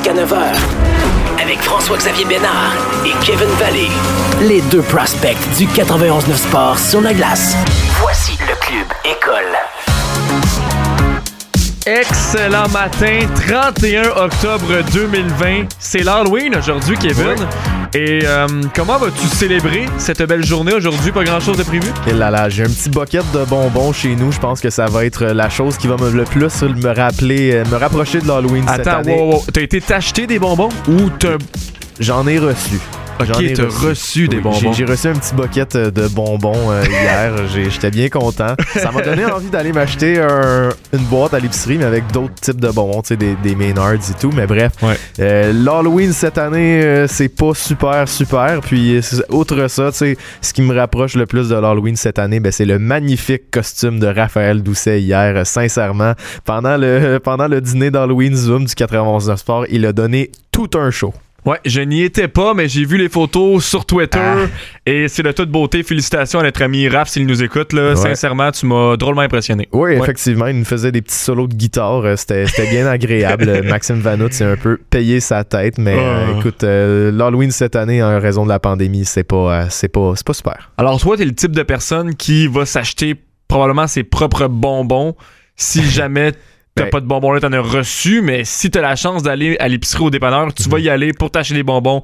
jusqu'à 9h. Avec François-Xavier Bénard et Kevin Valley. Les deux prospects du 91-9 Sport sur la glace. Voici le Club École. Excellent matin, 31 octobre 2020. C'est l'Halloween aujourd'hui, Kevin. Et euh, comment vas-tu célébrer cette belle journée aujourd'hui? Pas grand-chose de prévu? Et là là, j'ai un petit bucket de bonbons chez nous. Je pense que ça va être la chose qui va me le plus me rappeler, euh, me rapprocher de l'Halloween cette Attends, année. wow, wow. T'as été t'acheter des bonbons ou t'as. J'en ai reçu. Ok, t'as reçu des Oui, bonbons. J'ai reçu un petit bucket euh, de bonbons euh, hier. J'étais bien content. Ça m'a donné envie d'aller m'acheter un- une boîte à l'épicerie, mais avec d'autres types de bonbons, tu sais, des, des Maynards et tout. Mais bref, Ouais. euh, l'Halloween cette année, euh, c'est pas super, super. Puis, outre ça, tu sais, ce qui me rapproche le plus de l'Halloween cette année, ben, c'est le magnifique costume de Raphaël Doucet hier. Euh, Sincèrement, pendant le, pendant le dîner d'Halloween Zoom du 91 Sport, il a donné tout un show. Ouais, je n'y étais pas, mais j'ai vu les photos sur Twitter Ah. et c'est de toute beauté. Félicitations à notre ami Raph s'il nous écoute. Là. Ouais. Sincèrement, tu m'as drôlement impressionné. Oui, Ouais. effectivement, il nous faisait des petits solos de guitare. euh, C'était bien agréable. Euh, Maxime Vanout s'est un peu payé sa tête, mais euh, Ah. écoute, euh, l'Halloween cette année, en raison de la pandémie, c'est pas, euh, c'est pas, pas super. Alors, toi, t'es le type de personne qui va s'acheter probablement ses propres bonbons si jamais t'as Ben- pas de bonbons là, t'en as reçu, mais si t'as la chance d'aller à l'épicerie au dépanneur, tu vas y aller pour t'acheter des bonbons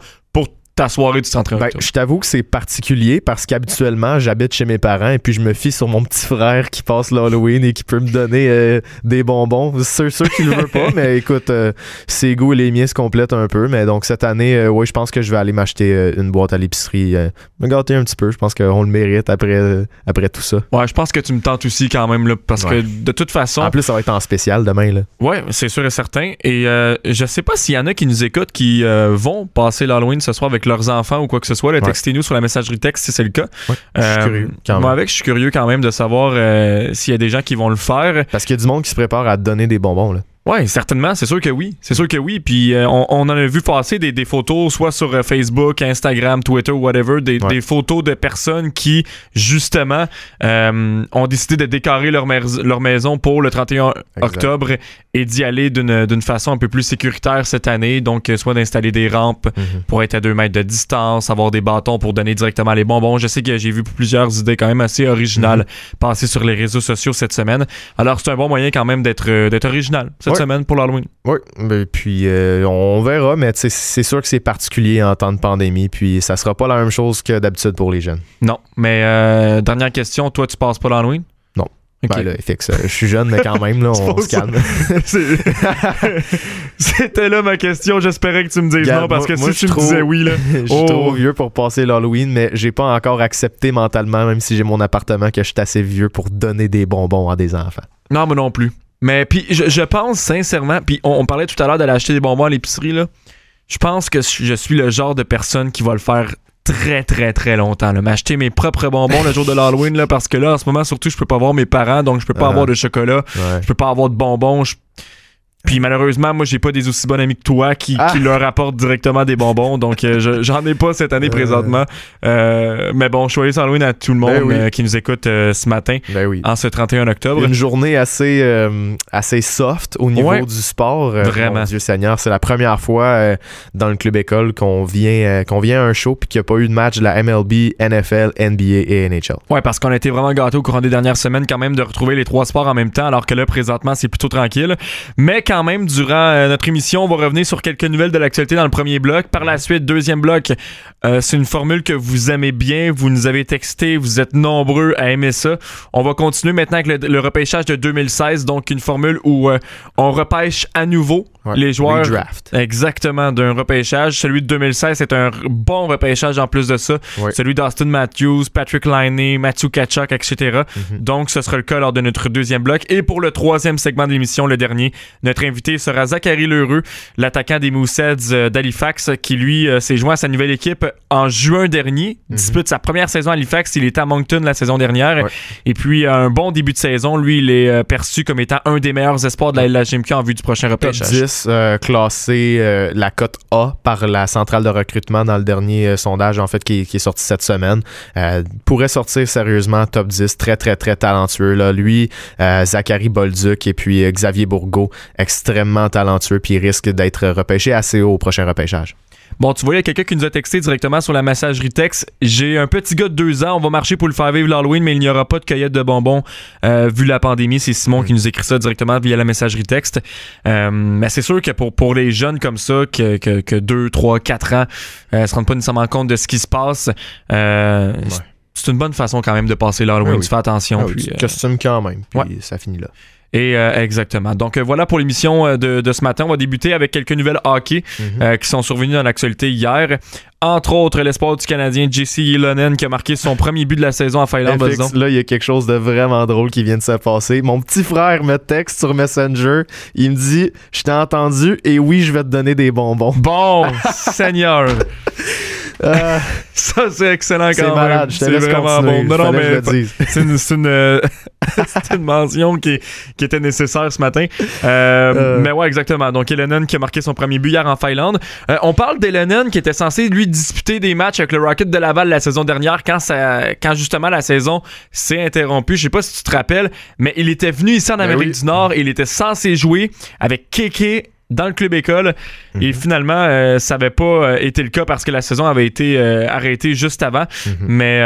ta soirée du 31 Ben, je t'avoue que c'est particulier parce qu'habituellement, j'habite chez mes parents et puis je me fie sur mon petit frère qui passe l'Halloween et qui peut me donner euh, des bonbons. C'est sûr qu'il le veut pas, mais écoute, euh, ses goûts et les miens se complètent un peu. Mais donc cette année, euh, oui, je pense que je vais aller m'acheter une boîte à l'épicerie, me gâter un petit peu. Je pense qu'on le mérite après, après tout ça. Ouais, je pense que tu me tentes aussi quand même, là, parce Ouais. que de toute façon, En plus, ça va être en spécial demain. Là. Ouais, c'est sûr et certain. Et je sais pas s'il y en a qui nous écoutent qui vont passer l'Halloween ce soir avec leurs enfants ou quoi que ce soit. Ouais. Textez-nous sur la messagerie texte si c'est le cas. je suis curieux, quand même. Moi avec, je suis curieux quand même de savoir euh, s'il y a des gens qui vont le faire. Parce qu'il y a du monde qui se prépare à donner des bonbons. Là. Ouais, certainement, c'est sûr que oui. C'est sûr que oui. Puis euh, on, on en a vu passer des, des photos, soit sur euh, Facebook, Instagram, Twitter, whatever, des, Ouais. des photos de personnes qui, justement, euh, ont décidé de décorer leur, leur maison pour le 31 octobre et d'y aller d'une d'une façon un peu plus sécuritaire cette année. Donc, euh, soit d'installer des rampes Mhm. pour être à deux mètres de distance, avoir des bâtons pour donner directement les bonbons. Je sais que j'ai vu plusieurs idées quand même assez originales Mhm. passer sur les réseaux sociaux cette semaine. Alors, c'est un bon moyen quand même d'être euh, d'être original cette Semaine pour l'Halloween. Oui, puis euh, on verra, mais c'est sûr que c'est particulier en temps de pandémie, puis ça sera pas la même chose que d'habitude pour les jeunes. Non, mais euh, dernière question, toi, tu passes pas l'Halloween? Non. Ok. Ben là, fixe, je suis jeune, mais quand même, là, on se calme. C'était là ma question. J'espérais que tu me dises non parce moi- que si je tu me suis disais oui, là. Je suis Oh. trop vieux pour passer l'Halloween, mais j'ai pas encore accepté mentalement, même si j'ai mon appartement, que je suis assez vieux pour donner des bonbons à des enfants. Non, moi non plus. Mais puis je, je pense sincèrement, puis on, on parlait tout à l'heure d'aller acheter des bonbons à l'épicerie là. Je pense que je suis le genre de personne qui va le faire très très très longtemps. là. M'acheter mes propres bonbons le jour de l'Halloween là, parce que là en ce moment surtout je peux pas voir mes parents donc je peux pas Ah. avoir de chocolat, Ouais. je peux pas avoir de bonbons. je- Puis malheureusement, moi, j'ai pas des aussi bons amis que toi qui, Ah. qui leur apportent directement des bonbons. Donc, euh, je- j'en ai pas cette année Euh. présentement. Euh, mais bon, joyeux Halloween à tout le monde Ben oui. euh, qui nous écoute ce matin, Ben oui. en ce 31 octobre. Une journée assez, assez soft au niveau Ouais. du sport. Vraiment. mon Dieu Seigneur, c'est la première fois dans le club école qu'on vient, qu'on vient à un show puis qu'il n'y a pas eu de match de la MLB, NFL, NBA et NHL. Ouais, parce qu'on a été vraiment gâtés au courant des dernières semaines quand même de retrouver les trois sports en même temps, alors que là, présentement, c'est plutôt tranquille. Mais quand même, durant euh, notre émission, on va revenir sur quelques nouvelles de l'actualité dans le premier bloc. Par la suite, deuxième bloc, euh, c'est une formule que vous aimez bien, vous nous avez texté, vous êtes nombreux à aimer ça. On va continuer maintenant avec le, le repêchage de 2016, donc une formule où euh, on repêche à nouveau Ouais. les joueurs. Redraft. Exactement, d'un repêchage. Celui de 2016, c'est un bon repêchage en plus de ça. Ouais. Celui d'Austin Matthews, Patrick Liney, Matthew Kachuk, etc. Mhm. Donc, ce sera le cas lors de notre deuxième bloc. Et pour le troisième segment de l'émission, le dernier, notre invité sera Zachary Lheureux, l'attaquant des Mooseheads euh, d'Halifax, qui lui euh, s'est joint à sa nouvelle équipe en juin dernier. Mhm. Dispute sa première saison à Halifax. Il était à Moncton la saison dernière. Ouais. Et puis, un bon début de saison. Lui, il est euh, perçu comme étant un des meilleurs espoirs de la LHMQ en vue du prochain repêchage. 10 euh, classé euh, la cote A par la centrale de recrutement dans le dernier sondage en fait qui, est sorti cette semaine. pourrait sortir sérieusement top 10, très très très talentueux. Là. Lui, Zachary Bolduc et puis Xavier Bourgault, extrêmement talentueux, puis risque d'être repêché assez haut au prochain repêchage. Bon, tu vois, il y a quelqu'un qui nous a texté directement sur la messagerie texte. J'ai un petit gars de deux ans, on va marcher pour le faire vivre l'Halloween, mais il n'y aura pas de cueillette de bonbons euh, vu la pandémie. C'est Simon qui nous écrit ça directement via la messagerie texte. Euh, mais c'est sûr que pour, pour les jeunes comme ça, que, que, que 2, 3, 4 ans, euh, se rendent pas nécessairement compte de ce qui se passe. Euh, C'est une bonne façon quand même de passer l'Halloween. Ah tu fais attention. Ah puis, costume quand même. Puis ça finit là. Et euh, exactement. Donc euh, voilà pour l'émission euh, de, ce matin. On va débuter avec quelques nouvelles hockey mhm. qui sont survenues dans l'actualité hier. Entre autres, l'espoir du Canadien Jesse Ylonen qui a marqué son premier but de la saison en Finlande. là, il y a quelque chose de vraiment drôle qui vient de se passer. Mon petit frère me texte sur Messenger. Il me dit Je t'ai entendu et oui, je vais te donner des bonbons. Bon, Seigneur. Euh, ça, c'est excellent quand même. Malade, c'est vraiment bon. Non, mais c'est une, une, une, mention qui, qui, était nécessaire ce matin. Euh, euh. Mais ouais, exactement. Donc, Elenon qui a marqué son premier but hier en Finlande. on parle d'Elenon qui était censé, lui, disputer des matchs avec le Rocket de Laval la saison dernière quand, ça, quand justement la saison s'est interrompue. Je sais pas si tu te rappelles, mais il était venu ici en ben Amérique du Nord et il était censé jouer avec Keke dans le club école. Et mhm. finalement, euh, ça n'avait pas euh, été le cas parce que la saison avait été euh, arrêtée juste avant. Mhm. Mais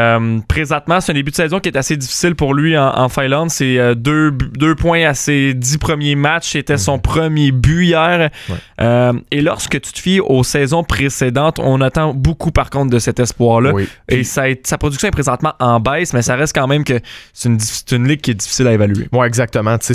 présentement, c'est un début de saison qui est assez difficile pour lui en, Finlande. C'est deux, deux, points à ses dix premiers matchs. C'était son mhm. premier but hier. et lorsque tu te fies aux saisons précédentes, on attend beaucoup par contre de cet espoir-là. Et ça, sa production est présentement en baisse, mais ça reste quand même que c'est une, une, ligue qui est difficile à évaluer. Oui, exactement. Tu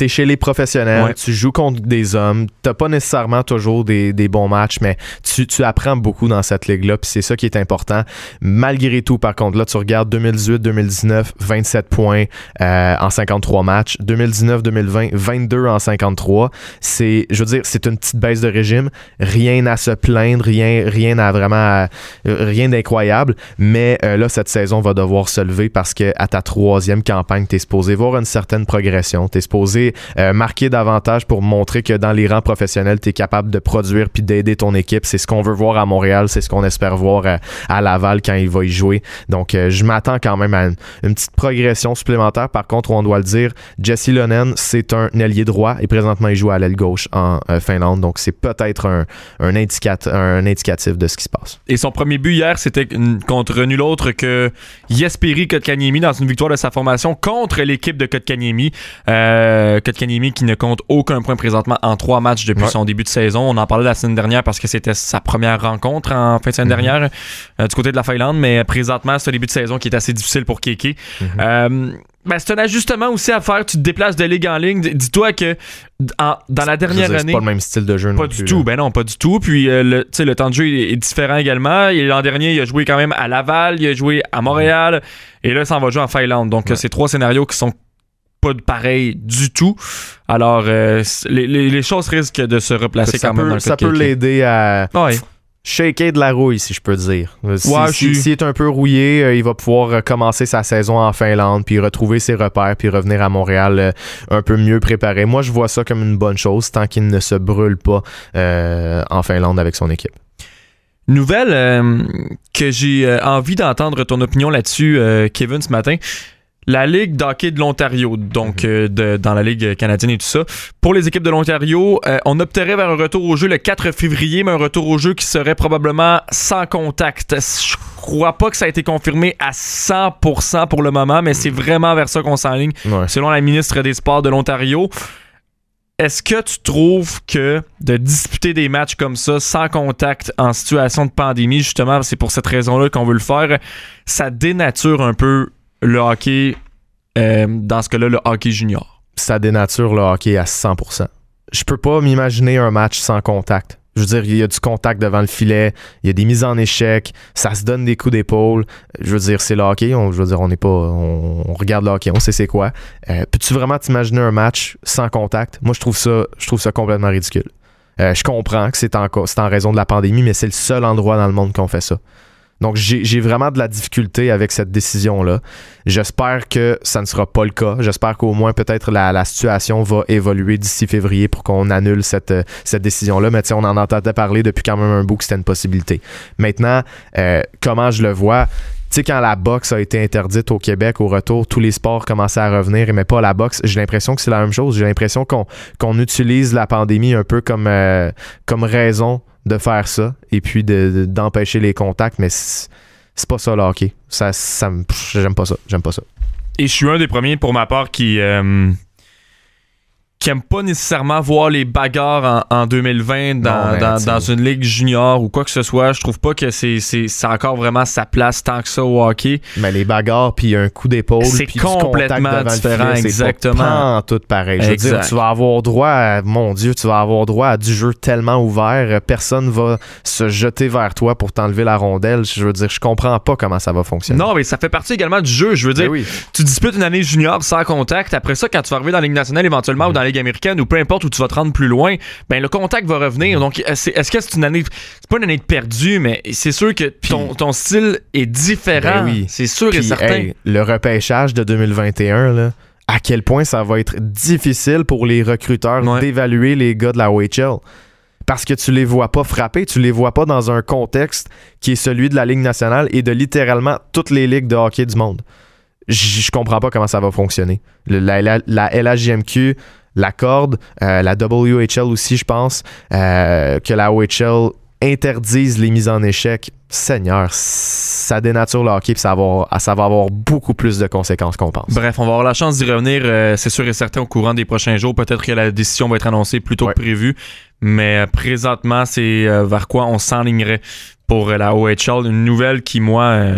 es chez les professionnels, tu joues contre des hommes pas nécessairement toujours des, bons matchs, mais tu, apprends beaucoup dans cette ligue-là, puis c'est ça qui est important. Malgré tout, par contre, là, tu regardes 2018-2019, 27 points euh, en 53 matchs. 2019-2020, 22 en 53. C'est, je veux dire, c'est une petite baisse de régime. Rien à se plaindre, rien, rien à vraiment, rien d'incroyable. Mais euh, là, cette saison va devoir se lever parce que à ta troisième campagne, t'es supposé voir une certaine progression. T'es supposé euh, marquer davantage pour montrer que dans les rangs professionnel, tu es capable de produire puis d'aider ton équipe. C'est ce qu'on veut voir à Montréal, c'est ce qu'on espère voir à, Laval quand il va y jouer. Donc, euh, je m'attends quand même à une, petite progression supplémentaire. Par contre, on doit le dire, Jesse Lonen, c'est un ailier droit et présentement, il joue à l'aile gauche en euh, Finlande. Donc, c'est peut-être un, un, un indicatif de ce qui se passe. Et son premier but hier, c'était contre nul autre que Jesperi Kotkaniemi dans une victoire de sa formation contre l'équipe de Kotkaniemi. Euh, Kotkaniemi qui ne compte aucun point présentement en trois matchs depuis son début de saison. On en parlait la semaine dernière parce que c'était sa première rencontre en fin de semaine mhm. dernière euh, du côté de la Finlande, mais présentement, c'est un début de saison qui est assez difficile pour Keke. Euh, ben, c'est un ajustement aussi à faire. Tu te déplaces de ligue en ligne. Dis-toi que dans la dernière année. C'est pas le même style de jeu. Pas du tout. Ben non, pas du tout. Puis euh, le, le temps de jeu est, différent également. L'an dernier, il a joué quand même à Laval, il a joué à Montréal. Et là, ça va jouer en Finlande. Donc, c'est trois scénarios qui sont pas de pareil du tout. Alors, euh, les, choses risquent de se replacer quand même. ça peut l'aider à shaker de la rouille, si je peux dire. S'il si, est un peu rouillé, euh, il va pouvoir euh, commencer sa saison en Finlande, puis retrouver ses repères, puis revenir à Montréal un peu mieux préparé. Moi, je vois ça comme une bonne chose tant qu'il ne se brûle pas en Finlande avec son équipe. Nouvelle que j'ai envie d'entendre ton opinion là-dessus, Kevin, ce matin la Ligue d'hockey de l'Ontario, donc mhm. euh, dans la Ligue canadienne et tout ça. Pour les équipes de l'Ontario, euh, on opterait vers un retour au jeu le 4 février, mais un retour au jeu qui serait probablement sans contact. Je crois pas que ça a été confirmé à 100% pour le moment, mais c'est vraiment vers ça qu'on s'enligne, selon la ministre des Sports de l'Ontario. Est-ce que tu trouves que de disputer des matchs comme ça sans contact en situation de pandémie, justement, c'est pour cette raison-là qu'on veut le faire, ça dénature un peu le hockey, euh, dans ce cas-là, le hockey junior? Ça dénature le hockey à 100%. Je peux pas m'imaginer un match sans contact. Je veux dire, il y a du contact devant le filet, il y a des mises en échec, ça se donne des coups d'épaule. Je veux dire, c'est le hockey. On, je veux dire, on n'est pas, on, regarde le hockey, on sait c'est quoi. Euh, peux-tu vraiment t'imaginer un match sans contact? Moi, je trouve ça, je trouve ça complètement ridicule. Euh, je comprends que c'est en, en raison de la pandémie, mais c'est le seul endroit dans le monde qu'on fait ça. Donc, j'ai vraiment de la difficulté avec cette décision-là. J'espère que ça ne sera pas le cas. J'espère qu'au moins, peut-être, la, situation va évoluer d'ici février pour qu'on annule cette, cette décision-là. Mais on en entendait parler depuis quand même un bout que c'était une possibilité. Maintenant, euh, comment je le vois, tu sais, quand la boxe a été interdite au Québec, au retour, tous les sports commençaient à revenir, mais pas la boxe. J'ai l'impression que c'est la même chose. J'ai l'impression qu'on utilise la pandémie un peu comme, euh, comme raison de faire ça et puis d'empêcher les contacts, mais c'est pas ça le hockey. Ça, ça j'aime pas ça. J'aime pas ça. Et je suis un des premiers pour ma part qui. Euh, qui aime pas nécessairement voir les bagarres en, 2020 dans, dans, une ligue junior ou quoi que ce soit. Je trouve pas que c'est, c'est, encore vraiment sa place tant que ça au hockey. Mais les bagarres puis un coup d'épaule c'est complètement différent, exactement. Pas tout pareil. Je veux dire, tu vas avoir droit à, mon Dieu, tu vas avoir droit à du jeu tellement ouvert, personne va se jeter vers toi pour t'enlever la rondelle. Je veux dire, je comprends pas comment ça va fonctionner. Non, mais ça fait partie également du jeu. Je veux dire, ben tu disputes une année junior sans contact. Après ça, quand tu vas arriver dans la ligue nationale éventuellement ou dans la américaine ou peu importe où tu vas te rendre plus loin, ben le contact va revenir. Donc, est-ce que c'est une année. C'est pas une année de perdu, mais c'est sûr que ton, style est différent. Ben oui. C'est sûr et certain. le repêchage de 2021, là à quel point ça va être difficile pour les recruteurs d'évaluer les gars de la OHL. Parce que tu les vois pas frapper, tu les vois pas dans un contexte qui est celui de la Ligue nationale et de littéralement toutes les ligues de hockey du monde. Je comprends pas comment ça va fonctionner. La, la, la LHJMQ la corde, euh, la WHL aussi, je pense, euh, que la OHL interdise les mises en échec. Seigneur, ça dénature le hockey et ça va, ça va avoir beaucoup plus de conséquences qu'on pense. Bref, on va avoir la chance d'y revenir, euh, c'est sûr et certain, au courant des prochains jours. Peut-être que la décision va être annoncée plus tôt que prévu, mais présentement, c'est vers quoi on s'enlignerait pour la OHL. Une nouvelle qui, moi...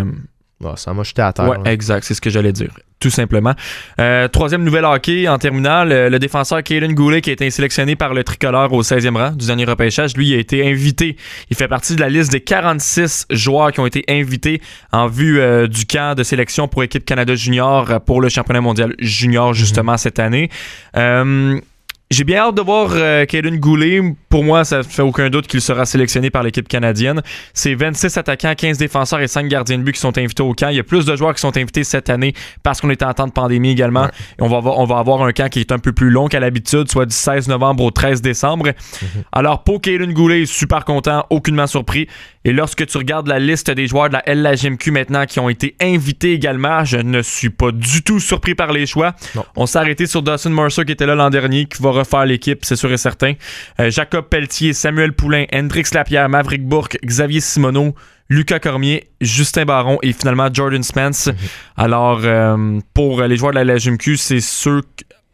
Ah, ça m'a jeté à terre. Ouais, exact, c'est ce que j'allais dire tout simplement. Euh, troisième nouvelle hockey en terminale, le, défenseur Kaden Goulet qui a été sélectionné par le tricolore au 16e rang du dernier repêchage, lui a été invité. Il fait partie de la liste des 46 joueurs qui ont été invités en vue euh, du camp de sélection pour équipe Canada Junior pour le championnat mondial junior justement mhm. cette année. Euh, j'ai bien hâte de voir euh, Goulet. Pour moi, ça fait aucun doute qu'il sera sélectionné par l'équipe canadienne. C'est 26 attaquants, 15 défenseurs et 5 gardiens de but qui sont invités au camp. Il y a plus de joueurs qui sont invités cette année parce qu'on est en temps de pandémie également. Et on va, avoir, on va avoir un camp qui est un peu plus long qu'à l'habitude, soit du 16 novembre au 13 décembre. Mhm. Alors, pour Kaden Goulet, super content, aucunement surpris. Et lorsque tu regardes la liste des joueurs de la LHMQ maintenant qui ont été invités également, je ne suis pas du tout surpris par les choix. On s'est arrêté sur Dawson Mercer qui était là l'an dernier, qui va refaire l'équipe, c'est sûr et certain. Euh, Jacob Pelletier, Samuel Poulain, Hendrix Lapierre, Maverick Bourque, Xavier Simoneau, Lucas Cormier, Justin Baron et finalement Jordan Spence. Mhm. Alors, euh, pour les joueurs de la LHMQ, c'est sûr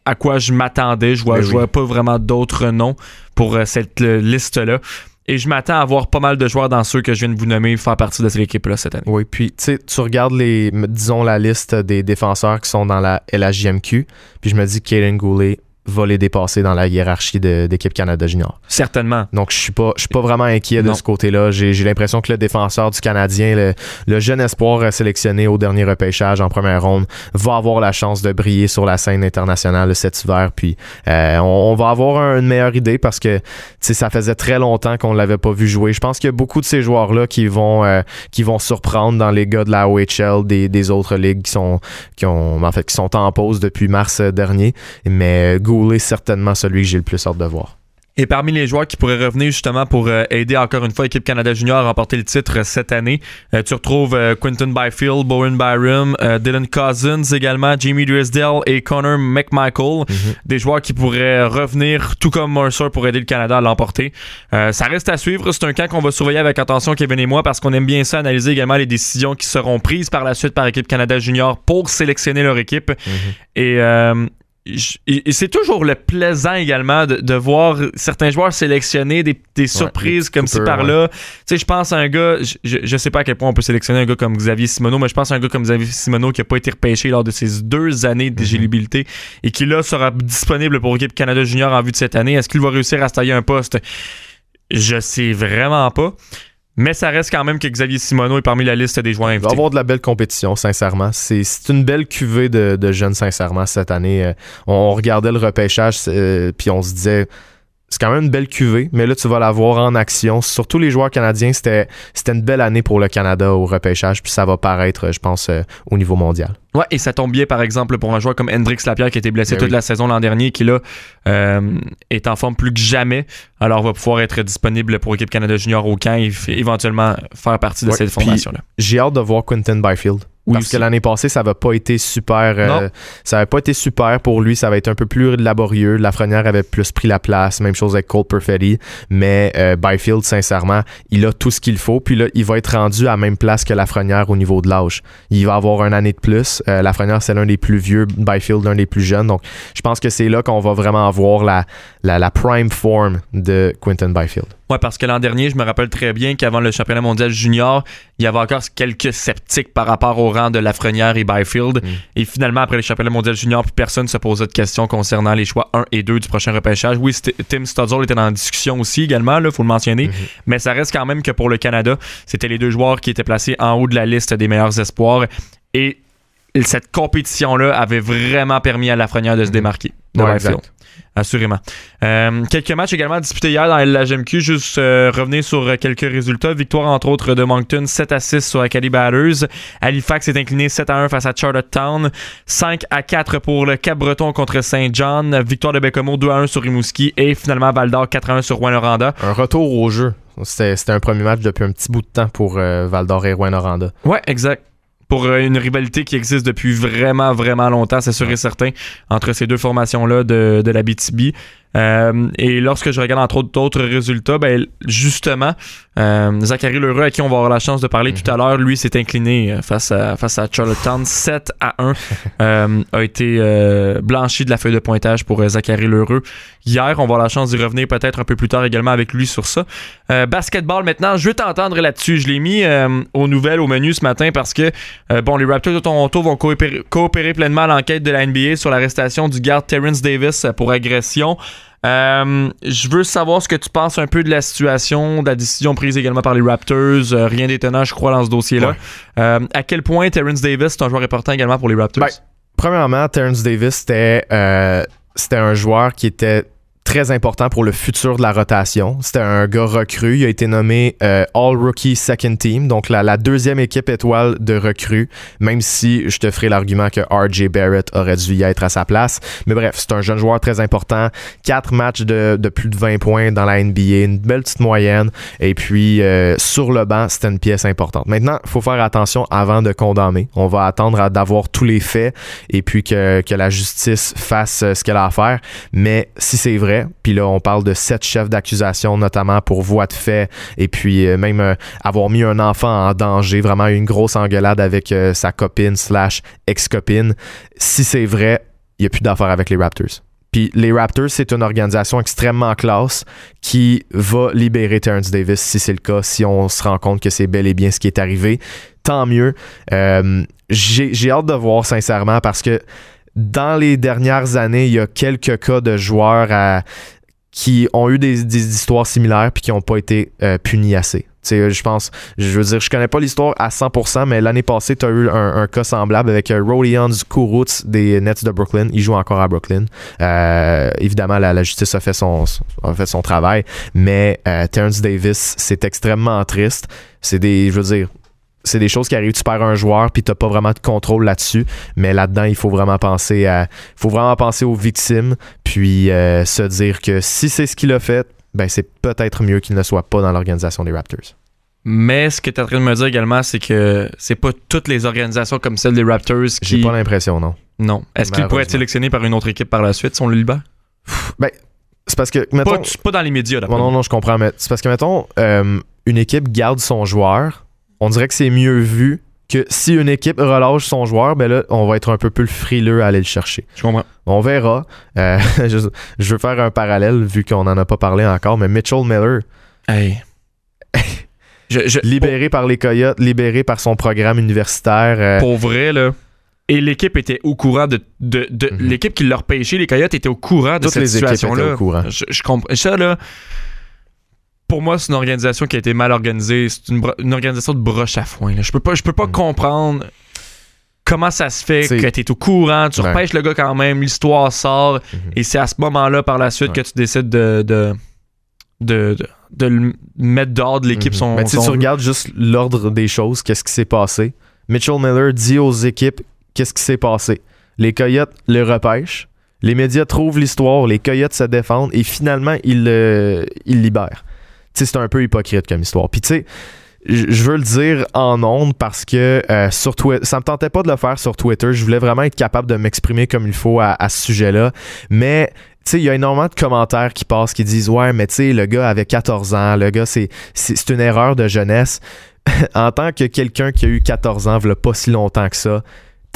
à quoi je m'attendais. Je vois, ben vois pas vraiment d'autres noms pour euh, cette liste-là. Et je m'attends à voir pas mal de joueurs dans ceux que je viens de vous nommer faire partie de cette équipe-là cette année. Oui, puis tu regardes les, disons, la liste des défenseurs qui sont dans la LHJMQ, puis je me dis Kaden Goulet, va les dépasser dans la hiérarchie d'équipe Canada Junior. Certainement. Donc, je suis pas, je suis pas vraiment inquiet de ce côté-là. J'ai l'impression que le défenseur du Canadien, le, jeune espoir sélectionné au dernier repêchage en première ronde, va avoir la chance de briller sur la scène internationale cet hiver. Puis, euh, on, va avoir une meilleure idée parce que, ça faisait très longtemps qu'on l'avait pas vu jouer. Je pense qu'il y a beaucoup de ces joueurs-là qui vont, euh, qui vont surprendre dans les gars de la OHL, des, des autres ligues qui sont, qui ont, en fait, qui sont en pause depuis mars dernier. Mais, est certainement celui que j'ai le plus hâte de voir. Et parmi les joueurs qui pourraient revenir justement pour euh, aider encore une fois l'équipe Canada Junior à remporter le titre cette année, euh, tu retrouves euh, Quinton Byfield, Bowen Byram, Dylan Cousins également, Jamie Drisdale et Connor McMichael. Mhm. Des joueurs qui pourraient revenir tout comme Mercer pour aider le Canada à l'emporter. ça reste à suivre. C'est un camp qu'on va surveiller avec attention, Kevin et moi, parce qu'on aime bien ça, analyser également les décisions qui seront prises par la suite par l'équipe Canada Junior pour sélectionner leur équipe. Mhm. Et et c'est toujours le plaisant également de, voir certains joueurs sélectionner des, surprises comme ci par là. Tu sais, je pense à un gars, je, je, sais pas à quel point on peut sélectionner un gars comme Xavier Simoneau, mais je pense à un gars comme Xavier Simoneau qui a pas été repêché lors de ses deux années d'éligibilité mhm. et qui là sera disponible pour l'équipe Canada Junior en vue de cette année. Est-ce qu'il va réussir à se tailler un poste? Je sais vraiment pas. Mais ça reste quand même que Xavier Simoneau est parmi la liste des joueurs invités. Il va avoir de la belle compétition, sincèrement. C'est une belle cuvée de, jeunes, sincèrement, cette année. Euh, on, regardait le repêchage, euh, puis on se disait c'est quand même une belle cuvée, mais là, tu vas la voir en action. Surtout les joueurs canadiens, c'était, c'était une belle année pour le Canada au repêchage, puis ça va paraître, je pense, euh, au niveau mondial. Ouais, et ça tombe bien, par exemple, pour un joueur comme Hendrix Lapierre qui a été blessé Ben toute oui. la saison l'an dernier, qui là euh, est en forme plus que jamais, alors va pouvoir être disponible pour l'équipe Canada Junior au camp et éventuellement faire partie de Ouais, cette formation-là. J'ai hâte de voir Quentin Byfield. Oui, parce aussi. que l'année passée, ça va pas été super. euh, ça avait pas été super pour lui. Ça va être un peu plus laborieux. Lafrenière avait plus pris la place. Même chose avec Cole Perfetti. Mais euh, Byfield, sincèrement, il a tout ce qu'il faut. Puis là, il va être rendu à la même place que Lafrenière au niveau de l'âge. Il va avoir une année de plus. Euh, Lafrenière, c'est l'un des plus vieux. Byfield, l'un des plus jeunes. Donc, je pense que c'est là qu'on va vraiment avoir la, la, la prime form de Quentin Byfield. Ouais, parce que l'an dernier, je me rappelle très bien qu'avant le championnat mondial junior, il y avait encore quelques sceptiques par rapport au de Lafrenière et Byfield. Mm. Et finalement, après le championnat mondial junior, plus personne se posait de questions concernant les choix 1 et 2 du prochain repêchage. Oui, St- Tim Studzle était dans la discussion aussi également, il faut le mentionner. Mhm. Mais ça reste quand même que pour le Canada, c'était les deux joueurs qui étaient placés en haut de la liste des meilleurs espoirs. Et cette compétition-là avait vraiment permis à Lafrenière de se Mhm. démarquer. de Ouais. Assurément. Euh, quelques matchs également disputés hier dans la GMQ. Juste euh, revenir sur euh, quelques résultats. Victoire entre autres de Moncton, 7 à 6 sur Acadie Batters. Halifax est incliné 7 à 1 face à Charlottetown. 5 à 4 pour le Cap-Breton contre Saint John. Victoire de Bécomo 2 à 1 sur Rimouski. Et finalement Val d'Or 4 à 1 sur Rouen-Noranda. Un retour au jeu. C'était un premier match depuis un petit bout de temps pour euh, Val d'Or et Rouen-Noranda. Ouais, exact. Pour euh, une rivalité qui existe depuis vraiment, vraiment longtemps, c'est sûr et certain, entre ces deux formations-là de, de la BTB. Euh, et lorsque je regarde entre autres d'autres résultats, ben, justement, euh, Zachary Lheureux, à qui on va avoir la chance de parler tout à l'heure, lui s'est incliné euh, face à, face à Charlottetown 7 à 1. euh, a été euh, blanchi de la feuille de pointage pour euh, Zachary Lheureux. Hier, on va avoir la chance d'y revenir peut-être un peu plus tard également avec lui sur ça. Euh, basketball maintenant, je veux t'entendre là-dessus. Je l'ai mis euh, aux nouvelles, au menu ce matin parce que euh, bon, les Raptors de Toronto vont coopérer, coopérer pleinement à l'enquête de la NBA sur l'arrestation du garde Terrence Davis pour agression. Euh, je veux savoir ce que tu penses un peu de la situation, de la décision prise également par les Raptors. Euh, rien d'étonnant, je crois, dans ce dossier-là. Ouais. Euh, à quel point Terrence Davis est un joueur important également pour les Raptors? Ben, Premièrement, Terrence Davis, c'était c'était un joueur qui était très important pour le futur de la rotation. C'était un gars recru. Il a été nommé euh, All Rookie Second Team, donc la, deuxième équipe étoile de recrues, même si je te ferai l'argument que RJ Barrett aurait dû y être à sa place. Mais bref, c'est un jeune joueur très important. Quatre matchs de, plus de 20 points dans la NBA, une belle petite moyenne. Et puis, euh, sur le banc, c'était une pièce importante. Maintenant, il faut faire attention avant de condamner. On va attendre d'avoir tous les faits et puis que, que la justice fasse euh, ce qu'elle a à faire. Mais si c'est vrai, puis là, on parle de sept chefs d'accusation, notamment pour voie de fait, et puis euh, même euh, avoir mis un enfant en danger, vraiment une grosse engueulade avec euh, sa copine slash ex-copine. Si c'est vrai, il n'y a plus d'affaires avec les Raptors. Puis les Raptors, c'est une organisation extrêmement classe qui va libérer Terrence Davis si c'est le cas, si on se rend compte que c'est bel et bien ce qui est arrivé. Tant mieux. J'ai hâte de voir sincèrement parce que dans les dernières années, il y a quelques cas de joueurs qui ont eu des, histoires similaires puis qui n'ont pas été euh, punis assez. Je pense, je veux dire, je connais pas l'histoire à 100%, mais l'année passée, tu as eu un, cas semblable avec euh, Rodions Kuruts des Nets de Brooklyn. Il joue encore à Brooklyn. Euh, évidemment, la, justice a fait son, fait son travail, mais Terrence Davis, c'est extrêmement triste. C'est des, je veux dire, c'est des choses qui arrivent, tu perds un joueur puis t'as pas vraiment de contrôle là-dessus, mais là-dedans, il faut vraiment penser à faut vraiment penser aux victimes puis euh, se dire que si c'est ce qu'il a fait, ben c'est peut-être mieux qu'il ne soit pas dans l'organisation des Raptors. Mais ce que tu es en train de me dire également, c'est que c'est pas toutes les organisations comme celle des Raptors J'ai qui. pas l'impression, non. Non. Est-ce qu'il pourrait être sélectionné par une autre équipe par la suite si on le libère C'est parce que mettons pas, pas dans les médias, d'après non, non, non, je comprends, mais c'est parce que mettons euh, une équipe garde son joueur, on dirait que c'est mieux vu que si une équipe relâche son joueur, ben là, on va être un peu plus frileux à aller le chercher. Je comprends. On verra. Euh, je, je veux faire un parallèle vu qu'on n'en a pas parlé encore, mais Mitchell Miller, Hey. je, je- libéré par les Coyotes, libéré par son programme universitaire. euh, pour, vrai, là. Et l'équipe était au courant de. de, de- Mhm. L'équipe qui l'a repêché, les Coyotes, étaient au courant de toutes cette les équipes étaient situation-là. au courant. Je, je comprends. Ça, là. Pour moi, c'est une organisation qui a été mal organisée. C'est une, organisation de broche à foin. là. Je peux pas, je peux pas Mhm. comprendre. comment ça se fait que tu es au courant, tu Ouais. repêches le gars quand même, l'histoire sort, Mhm. et c'est à ce moment-là, par la suite, Ouais. que tu décides de, de, de, de- de le mettre dehors de l'équipe Mhm. son, Mais son- tu regardes juste l'ordre des choses, qu'est-ce qui s'est passé. Mitchell Miller dit aux équipes qu'est-ce qui s'est passé. Les Coyotes le repêchent. Les médias trouvent l'histoire, les Coyotes se défendent et finalement, ils le ils libèrent. C'est un peu hypocrite comme histoire. Puis tu sais, je veux le dire en ondes parce que euh, sur Twitter, ça me tentait pas de le faire sur Twitter. Je voulais vraiment être capable de m'exprimer comme il faut à, ce sujet-là. Mais tu sais, il y a énormément de commentaires qui passent qui disent Ouais, mais tu sais, le gars avait 14 ans, le gars, c'est, c'est une erreur de jeunesse. en tant que quelqu'un qui a eu 14 ans, voilà pas si longtemps que ça,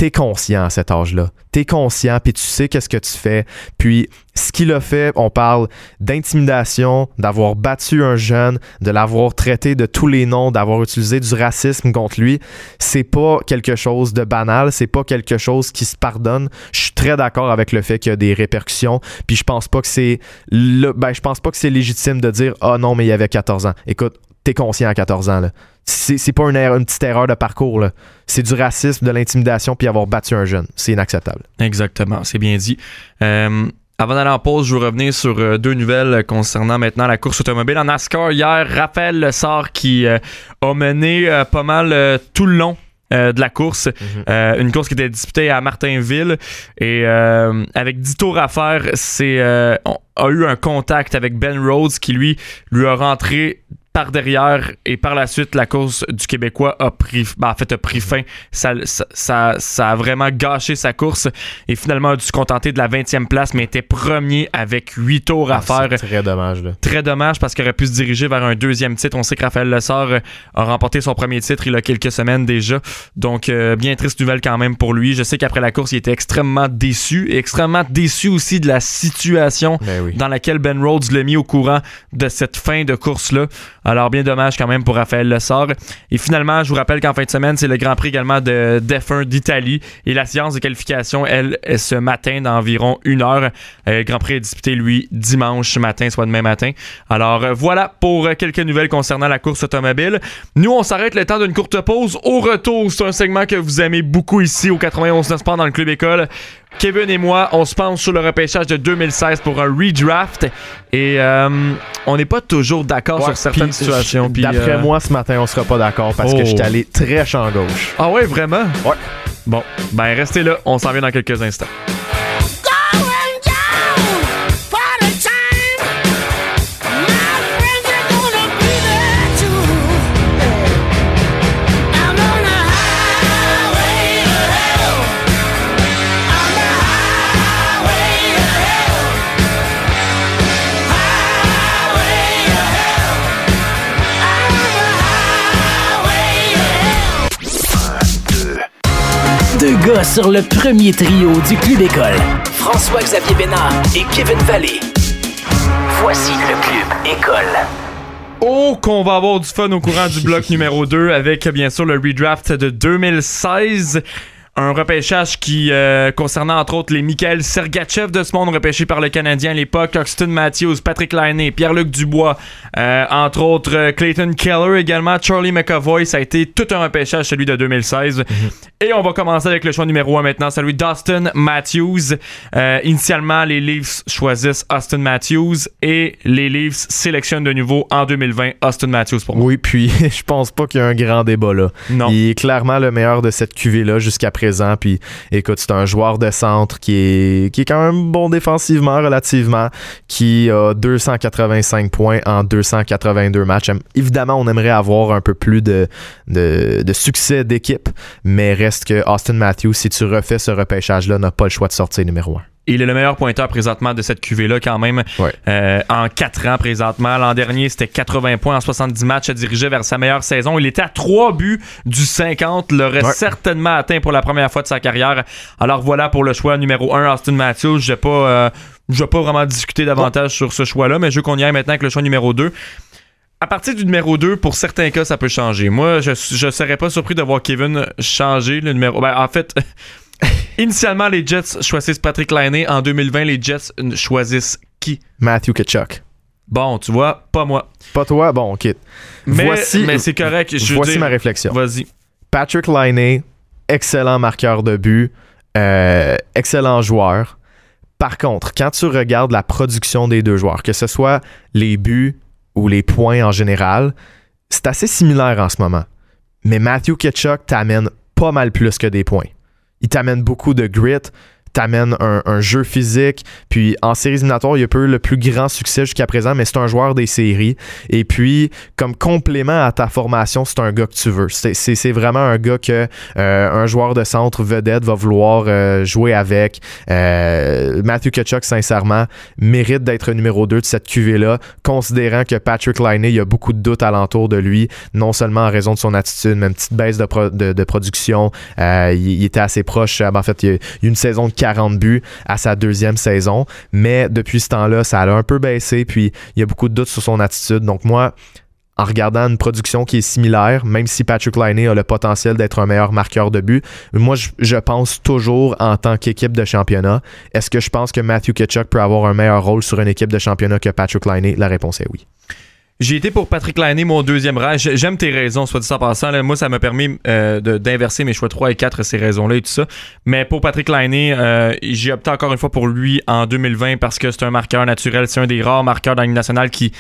t'es conscient à cet âge-là. T'es conscient, puis tu sais qu'est-ce que tu fais. Puis ce qu'il a fait, on parle d'intimidation, d'avoir battu un jeune, de l'avoir traité de tous les noms, d'avoir utilisé du racisme contre lui. C'est pas quelque chose de banal, c'est pas quelque chose qui se pardonne. Je suis très d'accord avec le fait qu'il y a des répercussions, puis je pense pas que c'est ben je pense pas que c'est légitime de dire "Ah non, mais il avait 14 ans." Écoute, t'es conscient à 14 ans là. C'est pas une, erreur- une petite erreur de parcours. C'est du racisme, de l'intimidation puis avoir battu un jeune. C'est inacceptable. Exactement, c'est bien dit. Euh, avant d'aller en pause, je veux revenir sur euh, deux nouvelles concernant maintenant la course automobile. En NASCAR, hier, Raphaël Lessard qui euh, a mené euh, pas mal euh, tout le long euh, de la course. Euh, une course qui était disputée à Martinville. Et euh, avec 10 tours à faire, c'est euh, on a eu un contact avec Ben Rhodes qui, lui, lui a rentré par derrière et par la suite la course du Québécois a pris ben, en fait a pris fin ça, ça, ça, a vraiment gâché sa course et finalement a dû se contenter de la 20e place mais était premier avec 8 tours à Ah, faire très dommage là. Très dommage parce qu'il aurait pu se diriger vers un deuxième titre. On sait que Raphaël Lessard euh, a remporté son premier titre il y a quelques semaines déjà. Donc, euh, bien triste nouvelle quand même pour lui. Je sais qu'après la course, il était extrêmement déçu et extrêmement déçu aussi de la situation Ben oui. dans laquelle Ben Rhodes l'a mis au courant de cette fin de course-là. Alors, bien dommage quand même pour Raphaël Lessard. Et finalement, je vous rappelle qu'en fin de semaine, c'est le Grand Prix également de d'F1 d'Italie. Et la séance de qualification, elle, est ce matin d'environ une heure. Euh, le Grand Prix est disputé, lui, dimanche matin, soit demain matin. Alors, euh, voilà pour euh, quelques nouvelles concernant la course automobile. Nous, on s'arrête le temps d'une courte pause. Au retour, c'est un segment que vous aimez beaucoup ici au 91 Sport dans le Club École. Kevin et moi, on se penche sur le repêchage de 2016 pour un redraft et euh, on n'est pas toujours d'accord Ouais, sur certaines situations. D'après euh, moi, ce matin, on sera pas d'accord parce Oh. que j'étais allé très champ gauche. Ah ouais, vraiment? Ouais. Bon, ben restez là, on s'en vient dans quelques instants. Gars sur le premier trio du Club École. François-Xavier Bénard et Kevin Vallée. Voici le Club École. Oh, qu'on va avoir du fun au courant du bloc numéro 2 avec bien sûr le redraft de 2016. Un repêchage qui euh, concernant entre autres les Michael Sergachev de ce monde repêché par le Canadien à l'époque, Oxton Matthews, Patrick Laine, Pierre-Luc Dubois, euh, entre autres euh, Clayton Keller également, Charlie McAvoy. Ça a été tout un repêchage celui de 2016. Et on va commencer avec le choix numéro 1 maintenant, celui d'Austin Matthews. Euh, initialement, les Leafs choisissent Austin Matthews et les Leafs sélectionnent de nouveau en 2020 Austin Matthews pour moi. Oui, puis je pense pas qu'il y a un grand débat là. Non. Il est clairement le meilleur de cette QV-là jusqu'à présent. Puis écoute, c'est un joueur de centre qui est, qui est quand même bon défensivement, relativement, qui a 285 points en 282 matchs. Évidemment, on aimerait avoir un peu plus de succès d'équipe, mais reste que Austin Matthews, si tu refais ce repêchage-là, n'a pas le choix de sortir numéro 1. Il est le meilleur pointeur présentement de cette QV-là quand même. Ouais. Euh, en 4 ans présentement. L'an dernier, c'était 80 points en 70 matchs. Se dirigeait vers sa meilleure saison. Il était à 3 buts du 50. L'aurait Ouais. certainement atteint pour la première fois de sa carrière. Alors voilà pour le choix numéro 1, Austin Matthews. Je pas, euh, je vais pas vraiment discuter davantage sur ce choix-là, mais je veux qu'on y aille maintenant avec le choix numéro 2. À partir du numéro 2, pour certains cas, ça peut changer. Moi, je, je serais pas surpris de voir Kevin changer le numéro. Ben, en fait, initialement, les Jets choisissent Patrick Laine. En 2020, les Jets choisissent qui? Matthew Ketchuk. Bon, tu vois, pas moi. Pas toi? Bon, OK. Mais, Voici- mais c'est correct. Je Voici dire- ma réflexion. Vas-y. Patrick Laine excellent marqueur de but, euh, excellent joueur. Par contre, quand tu regardes la production des deux joueurs, que ce soit les buts ou les points en général, c'est assez similaire en ce moment. Mais Matthew Ketchuk t'amène pas mal plus que des points. Il t'amène beaucoup de grit, t'amène un, jeu physique. Puis en séries éliminatoires, il a pas eu le plus grand succès jusqu'à présent, mais c'est un joueur des séries. Et puis, comme complément à ta formation, c'est un gars que tu veux. C'est- vraiment un gars que euh, un joueur de centre vedette va vouloir euh, jouer avec. Euh, Matthew Ketchuk, sincèrement, mérite d'être numéro 2 de cette QV-là, considérant que Patrick Liney, il y a beaucoup de doutes alentour de lui, non seulement en raison de son attitude, mais une petite baisse de, de, production. Il, était assez proche. ben, en fait, il y a une saison de 40 buts à sa deuxième saison, mais depuis ce temps-là, ça a un peu baissé, puis il y a beaucoup de doutes sur son attitude. Donc moi, en regardant une production qui est similaire, même si Patrick Liney a le potentiel d'être un meilleur marqueur de but, moi, je, je pense toujours en tant qu'équipe de championnat, est-ce que je pense que Matthew Ketchuk peut avoir un meilleur rôle sur une équipe de championnat que Patrick Liney? La réponse est oui. J'ai été pour Patrick Lainé, mon deuxième. J'ai- J'aime tes raisons, soit dit en passant. là. moi, ça m'a permis euh, d'inverser mes choix 3 et 4, ces raisons-là et tout ça. Mais pour Patrick Lainé, euh, j'ai opté encore une fois pour lui en 2020 parce que c'est un marqueur naturel. C'est un des rares marqueurs dans la nationale qui,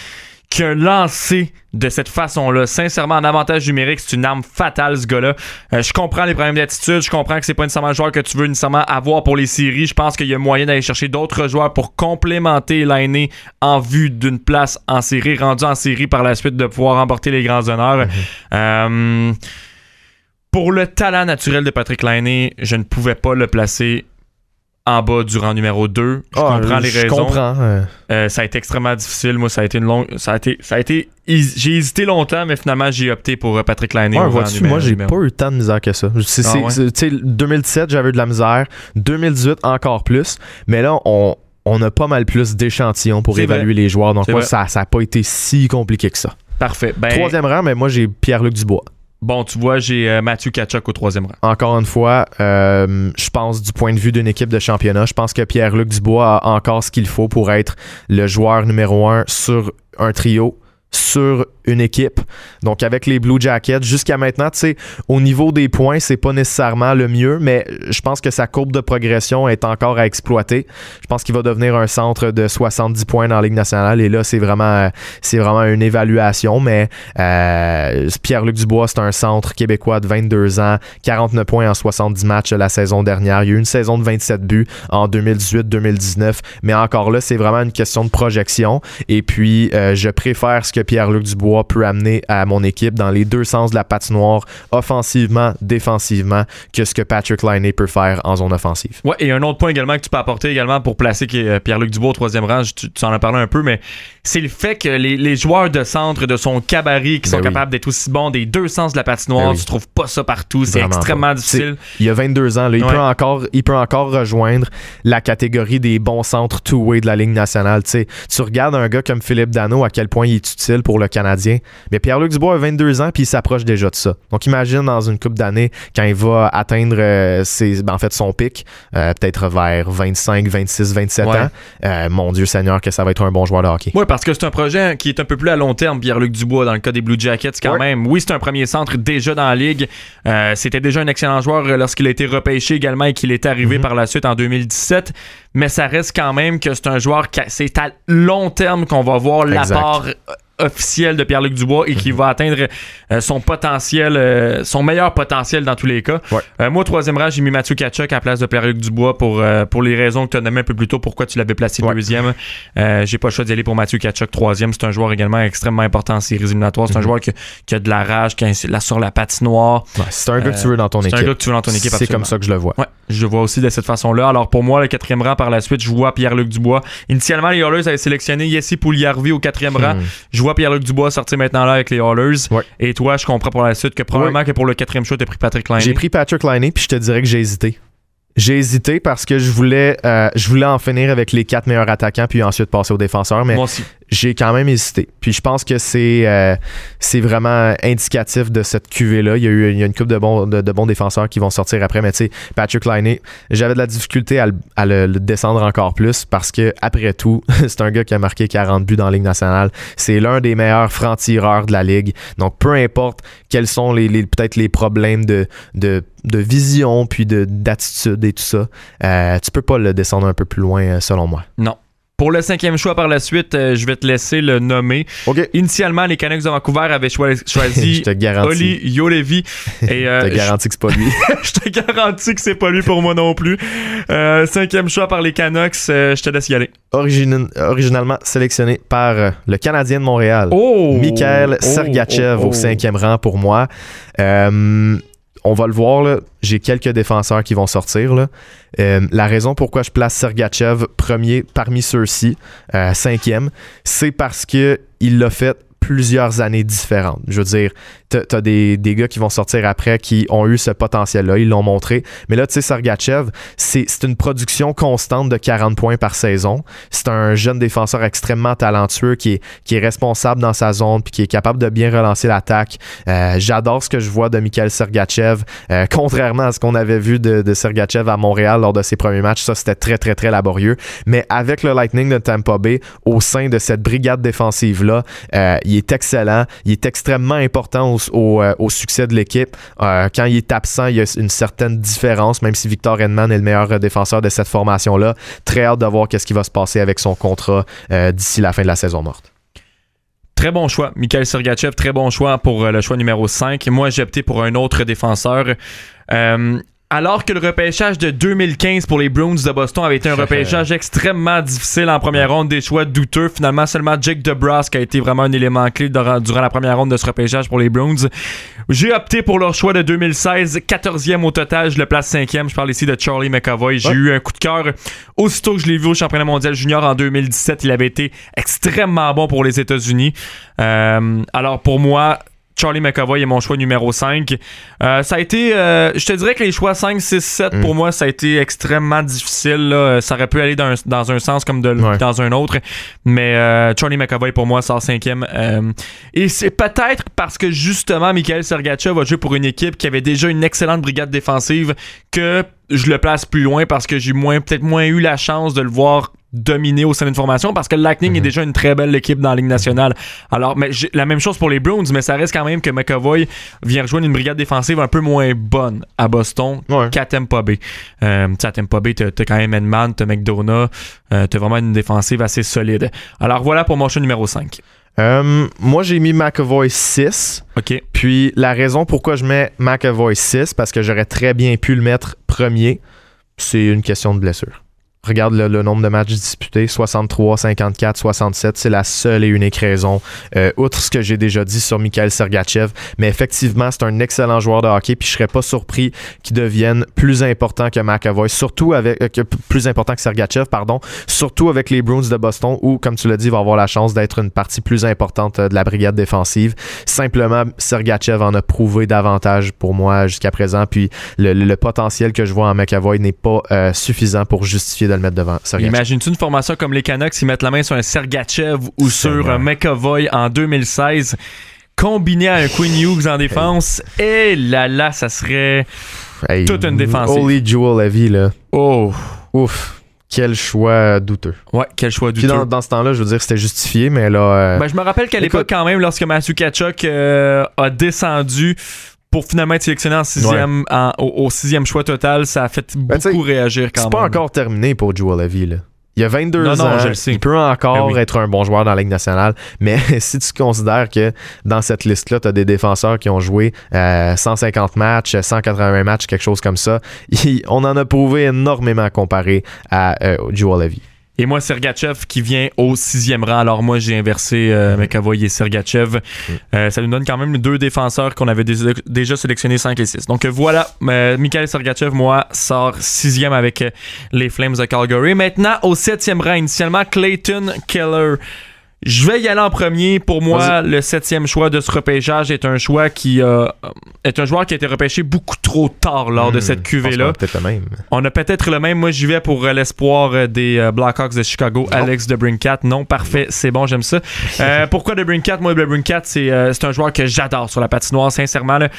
qui a lancé de cette façon-là. Sincèrement, en avantage numérique, c'est une arme fatale, ce gars-là. Euh, je comprends les problèmes d'attitude. Je comprends que c'est pas nécessairement le joueur que tu veux nécessairement avoir pour les séries. Je pense qu'il y a moyen d'aller chercher d'autres joueurs pour complémenter l'année en vue d'une place en série, rendu en série par la suite de pouvoir remporter les grands honneurs. Euh, pour le talent naturel de Patrick Lainé, je ne pouvais pas le placer en bas du rang numéro 2. Je comprends les je raisons. comprends. euh, Euh, ça a été extrêmement difficile. Moi, ça a été une longue. Ça a été. Ça a été. J'ai hésité longtemps, mais finalement, j'ai opté pour euh, Patrick Lainé. Ouais, moi, j'ai pas eu tant de misère que ça. C'est, Ah ouais? c'est- tu sais, 2017, j'avais eu de la misère. 2018, encore plus. Mais là, on, on a pas mal plus d'échantillons pour évaluer les joueurs. Donc, moi, ça n'a pas été si compliqué que ça. Parfait. Ben, Troisième rang, mais moi, j'ai Pierre-Luc Dubois. Bon, tu vois, j'ai euh, Mathieu Kachuk au troisième rang. Encore une fois, euh, je pense du point de vue d'une équipe de championnat, je pense que Pierre-Luc Dubois a encore ce qu'il faut pour être le joueur numéro un sur un trio, sur une équipe. Donc avec les Blue Jackets, jusqu'à maintenant, tu sais, au niveau des points, c'est pas nécessairement le mieux, mais je pense que sa courbe de progression est encore à exploiter. Je pense qu'il va devenir un centre de 70 points dans la Ligue nationale et là, c'est vraiment, c'est vraiment une évaluation, mais euh, Pierre-Luc Dubois, c'est un centre québécois de 22 ans, 49 points en 70 matchs la saison dernière. Il y a eu une saison de 27 buts en 2018-2019, mais encore là, c'est vraiment une question de projection. Et puis, euh, je préfère ce que Pierre-Luc Dubois peut amener à mon équipe dans les deux sens de la patinoire, offensivement, défensivement, que ce que Patrick Liney peut faire en zone offensive. Ouais, et un autre point également que tu peux apporter également pour placer euh, Pierre-Luc Dubois au troisième rang, tu, tu en as parlé un peu, mais c'est le fait que les, les joueurs de centre de son cabaret qui Ben sont oui. capables d'être aussi bons des deux sens de la patinoire, Ben oui. tu trouves pas ça partout, c'est extrêmement pas. difficile. Il y a 22 ans, là, il, Ouais. peut encore, il peut encore rejoindre la catégorie des bons centres two-way de la Ligue nationale. Tu regardes un gars comme Philippe Dano, à quel point il est utile pour le Canadien. Mais Pierre-Luc Dubois a 22 ans, puis il s'approche déjà de ça. Donc imagine dans une coupe d'années, quand il va atteindre euh, ses, ben, en fait, son pic, euh, peut-être vers 25, 26, 27 Ouais. ans. Euh, mon Dieu Seigneur, que ça va être un bon joueur de hockey. Oui, parce que c'est un projet qui est un peu plus à long terme, Pierre-Luc Dubois, dans le cas des Blue Jackets, quand Ouais. même. Oui, c'est un premier centre déjà dans la ligue. C'était déjà un excellent joueur lorsqu'il a été repêché également et qu'il est arrivé Mhm. par la suite en 2017. Mais ça reste quand même que c'est un joueur qui c'est à long terme qu'on va voir l'apport officiel de Pierre-Luc Dubois et qui va atteindre euh, son potentiel, euh, son meilleur potentiel dans tous les cas. Ouais. Euh, moi, au troisième rang, j'ai mis Mathieu Kachuk à la place de Pierre-Luc Dubois pour, pour les raisons que tu as nommées un peu plus tôt, pourquoi tu l'avais placé Ouais. deuxième. J'ai pas le choix d'y aller pour Mathieu Kachuk troisième. C'est un joueur également extrêmement important en séries éliminatoires. C'est un Mhm. joueur qui, qui a de la rage, qui est là sur la patinoire. Ouais, c'est un gars que tu veux dans ton C'est équipe. un gars que tu veux dans ton équipe, C'est comme ça que je le vois. Je le vois aussi de cette façon-là. Alors pour moi, le quatrième rang par la suite, je vois Pierre-Luc Dubois. Initialement, les Oilers avaient sélectionné Yessi Pouliarvi au quatrième rang. Hmm. Je vois Pierre-Luc Dubois sortir maintenant là avec les Oilers. Ouais. Et toi, je comprends pour la suite que probablement que pour le quatrième choix, tu as pris Patrick Laine. J'ai pris Patrick Liney, puis je te dirais que j'ai hésité. J'ai hésité parce que je voulais, euh, je voulais en finir avec les quatre meilleurs attaquants, puis ensuite passer aux défenseurs. Mais Moi aussi. J'ai quand même hésité. Puis je pense que c'est euh, c'est vraiment indicatif de cette QV-là. Il y a eu il y a une couple de bons, de, bons défenseurs qui vont sortir après, mais tu sais, Patrick Liney, j'avais de la difficulté à, le, à le- le descendre encore plus parce que après tout, c'est un gars qui a marqué 40 buts dans la Ligue nationale. C'est l'un des meilleurs francs-tireurs de la Ligue. Donc peu importe quels sont les, les- peut-être les problèmes de, de, de vision puis de d'attitude et tout ça, euh, tu peux pas le descendre un peu plus loin euh, selon moi. Non. Pour le cinquième choix par la suite, euh, je vais te laisser le nommer. Initialement, les Canucks de Vancouver avaient choisi. Oli Yolevi. Et euh, Je te garantis que c'est pas lui. je te garantis que c'est pas lui pour moi non plus. Euh, cinquième choix par les Canucks, je te laisse y aller. Origine- originalement sélectionné par le Canadien de Montréal. Oh! Mikhail Oh, Sergachev oh, oh. au cinquième rang pour moi. Euh, on va le voir, j'ai quelques défenseurs qui vont sortir. là. Euh, la raison pourquoi je place Sergachev premier parmi ceux-ci, euh, cinquième, c'est parce que il l'a fait plusieurs années différentes. Je veux dire, t'as t'as des, des gars qui vont sortir après qui ont eu ce potentiel-là, ils l'ont montré. Mais là, tu sais, Sergachev, c'est une production constante de 40 points par saison. C'est un jeune défenseur extrêmement talentueux qui est, qui est responsable dans sa zone puis qui est capable de bien relancer l'attaque. Euh, J'adore ce que je vois de Mikhail Sergachev. Euh, contrairement à ce qu'on avait vu de, de Sergachev à Montréal lors de ses premiers matchs, ça c'était très très très laborieux. Mais avec le Lightning de Tampa Bay au sein de cette brigade défensive-là, euh, il est excellent. Il est extrêmement important au, euh, succès de l'équipe. Euh, quand il est absent, il y a une certaine différence, même si Victor Edman est le meilleur défenseur de cette formation-là. Très hâte de voir qu'est-ce qui va se passer avec son contrat euh, d'ici la fin de la saison morte. Très bon choix. Mikhail Sergachev, très bon choix pour le choix numéro 5. Moi, j'ai opté pour un autre défenseur. Alors que le repêchage de 2015 pour les Bruins de Boston avait été un repêchage extrêmement difficile en première ronde, des choix douteux, finalement seulement Jake DeBrusque a été vraiment un élément clé durant, la première ronde de ce repêchage pour les Bruins. J'ai opté pour leur choix de 2016, 14e au total, je le place 5e. Je parle ici de Charlie McAvoy. J'ai Ouais. eu un coup de cœur aussitôt que je l'ai vu au championnat mondial junior en 2017. Il avait été extrêmement bon pour les États-Unis. Euh, alors pour moi, Charlie McAvoy est mon choix numéro 5. Euh, ça a été, euh, je te dirais que les choix 5, 6, 7, Mm. pour moi, ça a été extrêmement difficile. là. Ça aurait pu aller dans un, dans un sens comme de, Ouais. dans un autre. Mais euh, Charlie McAvoy, pour moi, sort cinquième. Euh, et c'est peut-être parce que justement, Mikhail Sergachev a joué pour une équipe qui avait déjà une excellente brigade défensive que je le place plus loin parce que j'ai moins peut-être moins eu la chance de le voir dominer au sein d'une formation parce que le Lightning est déjà une très belle équipe dans la Ligue nationale. Alors, mais la même chose pour les Bruins, mais ça reste quand même que McAvoy vient rejoindre une brigade défensive un peu moins bonne à Boston Ouais. qu'à Tampa Bay. Euh, à Tampa Bay, t'as t'as quand même Edman, t'as McDonough, euh, t'as vraiment une défensive assez solide. Alors voilà pour mon choix numéro 5. Euh, moi, j'ai mis McAvoy 6. OK. Puis la raison pourquoi je mets McAvoy 6, parce que j'aurais très bien pu le mettre premier, c'est une question de blessure. Regarde le, le nombre de matchs disputés, 63, 54, 67, c'est la seule et unique raison. Euh, outre ce que j'ai déjà dit sur Mikhail Sergachev, mais effectivement, c'est un excellent joueur de hockey, puis je serais pas surpris qu'il devienne plus important que McAvoy, surtout avec euh, plus important que Sergachev, pardon, surtout avec les Bruins de Boston, où, comme tu l'as dit, il va avoir la chance d'être une partie plus importante euh, de la brigade défensive. Simplement, Sergachev en a prouvé davantage pour moi jusqu'à présent, puis le, le- le potentiel que je vois en McAvoy n'est pas euh, suffisant pour justifier de le mettre devant Sergachev. Imagine-tu une formation comme les Canucks, ils mettent la main sur un Sergachev ou sur un McAvoy en 2016, combiné à un Quinn Hughes en défense, et là là, ça serait... Hey, toute une défensive. Holy Jewel Levy, là. Oh! Ouf. Quel choix douteux. Ouais, quel choix Puis douteux. dans, dans ce temps-là, je veux dire, c'était justifié, mais là. euh, Ben, je me rappelle qu'à l'époque, quand même, lorsque Matthew Kachuk euh, a descendu pour finalement être sélectionné en sixième, en- au, au sixième choix total, ça a fait Ben, beaucoup réagir quand c'est même. pas encore terminé pour Jewel Levy, là. Il y a 22 Non, non, ans, je le sais. il peut encore Ben oui. être un bon joueur dans la Ligue nationale, mais si tu considères que dans cette liste-là, tu as des défenseurs qui ont joué euh, 150 matchs, 180 matchs, quelque chose comme ça, il- on en a prouvé énormément comparé à euh, Jewel Levy. Et moi, Sergachev qui vient au sixième rang. Alors moi, j'ai inversé euh, McAvoy et Sergachev. Euh, ça nous donne quand même deux défenseurs qu'on avait dé- déjà sélectionnés 5 et 6. Donc euh, voilà, euh, Mikhail Sergachev, moi, sort sixième avec euh, les Flames de Calgary. Maintenant, au septième rang, initialement, Clayton Keller. Je vais y aller en premier. Pour moi, le septième choix de ce repêchage est un choix qui euh, est un joueur qui a été repêché beaucoup trop tard lors de Hmm, cette pense qu'on cuvée-là. a Peut-être le même. On a peut-être le même. Moi, j'y vais pour euh, l'espoir euh, des euh, Blackhawks de Chicago, Alex de Brincat. Non, parfait, c'est bon, j'aime ça. Euh, pourquoi de Brincat Moi, de Brincat, c'est euh, c'est un joueur que j'adore sur la patinoire, sincèrement. Là.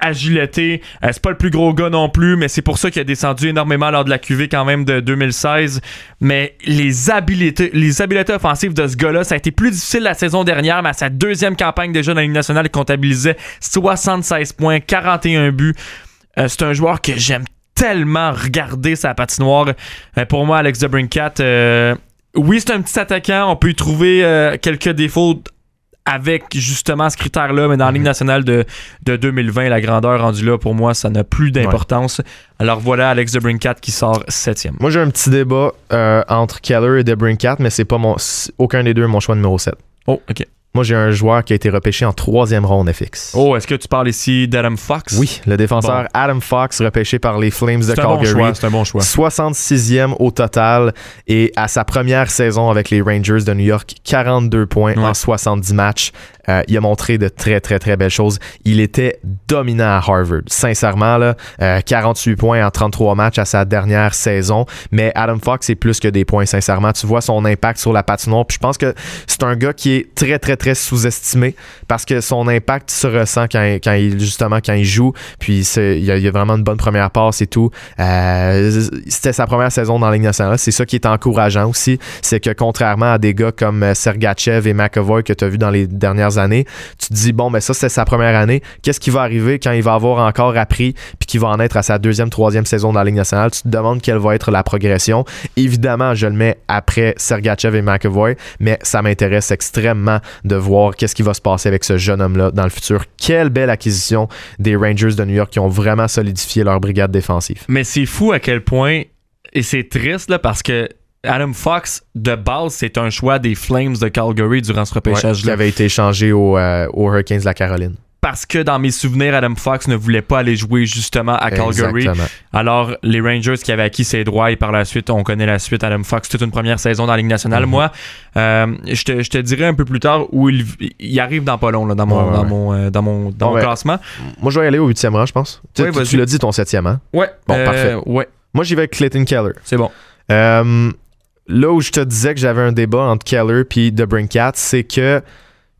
Agilité, euh, c'est pas le plus gros gars non plus, mais c'est pour ça qu'il a descendu énormément lors de la cuvée quand même de 2016. Mais les habiletés, les habiletés offensives de ce gars-là, ça été plus difficile la saison dernière, mais à sa deuxième campagne déjà dans la Ligue nationale, il comptabilisait 76 points, 41 buts. Euh, c'est un joueur que j'aime tellement regarder sa patinoire. Euh, pour moi, Alex DeBrincat, euh, oui, c'est un petit attaquant. On peut y trouver quelques défauts avec justement ce critère-là, mais dans la Ligue nationale de, de 2020, la grandeur rendue là, pour moi, ça n'a plus d'importance. Alors voilà Alex DeBrincat qui sort septième. Moi, j'ai un petit débat euh, entre Keller et DeBrincat, mais c'est pas mon. Aucun des deux est mon choix numéro 7. Oh, ok. Moi, j'ai un joueur qui a été repêché en troisième ronde FX. Oh, est-ce que tu parles ici d'Adam Fox? Oui, le défenseur Bon. Adam Fox, repêché par les Flames de C'est un bon Calgary. choix. C'est un bon choix. 66e au total et à sa première saison avec les Rangers de New York, 42 points en Ouais. 70 matchs. Euh, il a montré de très très très belles choses. Il était dominant à Harvard. Sincèrement, là, euh, 48 points en 33 matchs à sa dernière saison. Mais Adam Fox, c'est plus que des points, sincèrement. Tu vois son impact sur la patinoire. Puis je pense que c'est un gars qui est très très très sous-estimé parce que son impact se ressent quand, quand il justement quand il joue. Puis c'est- il y, a, vraiment une bonne première passe et tout. Euh, C'était sa première saison dans la Ligue nationale. C'est ça qui est encourageant aussi. C'est que contrairement à des gars comme euh, Sergachev et McAvoy que tu as vu dans les dernières années, tu te dis, bon, ben ça, c'était sa première année. Qu'est-ce qui va arriver quand il va avoir encore appris puis qu'il va en être à sa deuxième, troisième saison dans la Ligue nationale? Tu te demandes quelle va être la progression. Évidemment, je le mets après Sergachev et McAvoy, mais ça m'intéresse extrêmement de voir qu'est-ce qui va se passer avec ce jeune homme-là dans le futur. Quelle belle acquisition des Rangers de New York qui ont vraiment solidifié leur brigade défensive. Mais c'est fou à quel point, et c'est triste là, parce que Adam Fox, de base, c'est un choix des Flames de Calgary durant ce Ouais, qui repêchage-là. avait été échangé au, euh, aux Hurricanes de la Caroline. Parce que dans mes souvenirs, Adam Fox ne voulait pas aller jouer justement à Calgary. Exactement. Alors, les Rangers qui avaient acquis ses droits et par la suite, on connaît la suite, Adam Fox, toute une première saison dans la Ligue nationale. Mhm. Moi, euh, je, te, je te dirais un peu plus tard où il, il arrive dans pas long, là, dans mon, Ouais, ouais, dans ouais. mon, euh, dans mon, dans Bon, mon classement. Moi, je vais y aller au huitième rang, je pense. Tu- l'as dit, ton septième, hein? Ouais. Bon, euh, parfait. Ouais, Moi, j'y vais avec Clayton Keller. c'est bon. Euh, là où je te disais que j'avais un débat entre Keller et DeBrincat, c'est que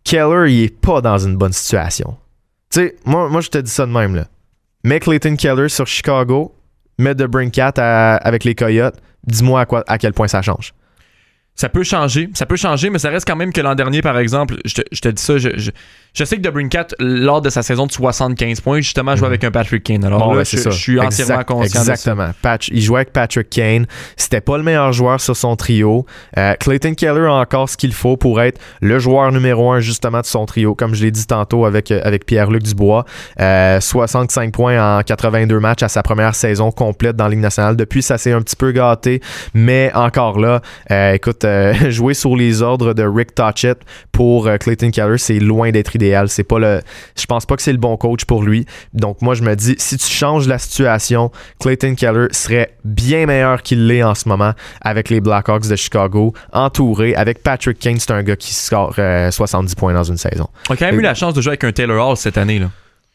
Keller, il est pas dans une bonne situation. Moi, je te dis ça de même, là. Mets Clayton Keller sur Chicago, mets DeBrincat à- avec les Coyotes, dis-moi à quel point ça change. Ça peut changer, ça peut changer, mais ça reste quand même que l'an dernier, par exemple, je te, je te dis ça, je, je, je sais que DeBrincat, lors de sa saison de 75 points, justement, jouait Mhm. avec un Patrick Kane. Alors Bon, là, ben, je, c'est ça. je suis entièrement Exact- conscient de ça. Exactement. Patch- il jouait avec Patrick Kane. C'était pas le meilleur joueur sur son trio. Euh, Clayton Keller a encore ce qu'il faut pour être le joueur numéro un justement de son trio, comme je l'ai dit tantôt avec, euh, avec Pierre-Luc Dubois. Euh, 65 points en 82 matchs à sa première saison complète dans la Ligue nationale. Depuis, ça s'est un petit peu gâté, mais encore là, euh, écoute, euh, jouer sur les ordres de Rick Tocchet pour euh, Clayton Keller, c'est loin d'être idéal. C'est pas le, je pense pas que c'est le bon coach pour lui. Donc moi, je me dis, si tu changes la situation, Clayton Keller serait bien meilleur qu'il l'est en ce moment avec les Blackhawks de Chicago, entouré avec Patrick Kane, c'est un gars qui score euh, 70 points dans une saison. On a quand même eu la chance de jouer avec un Taylor Hall cette année. Là.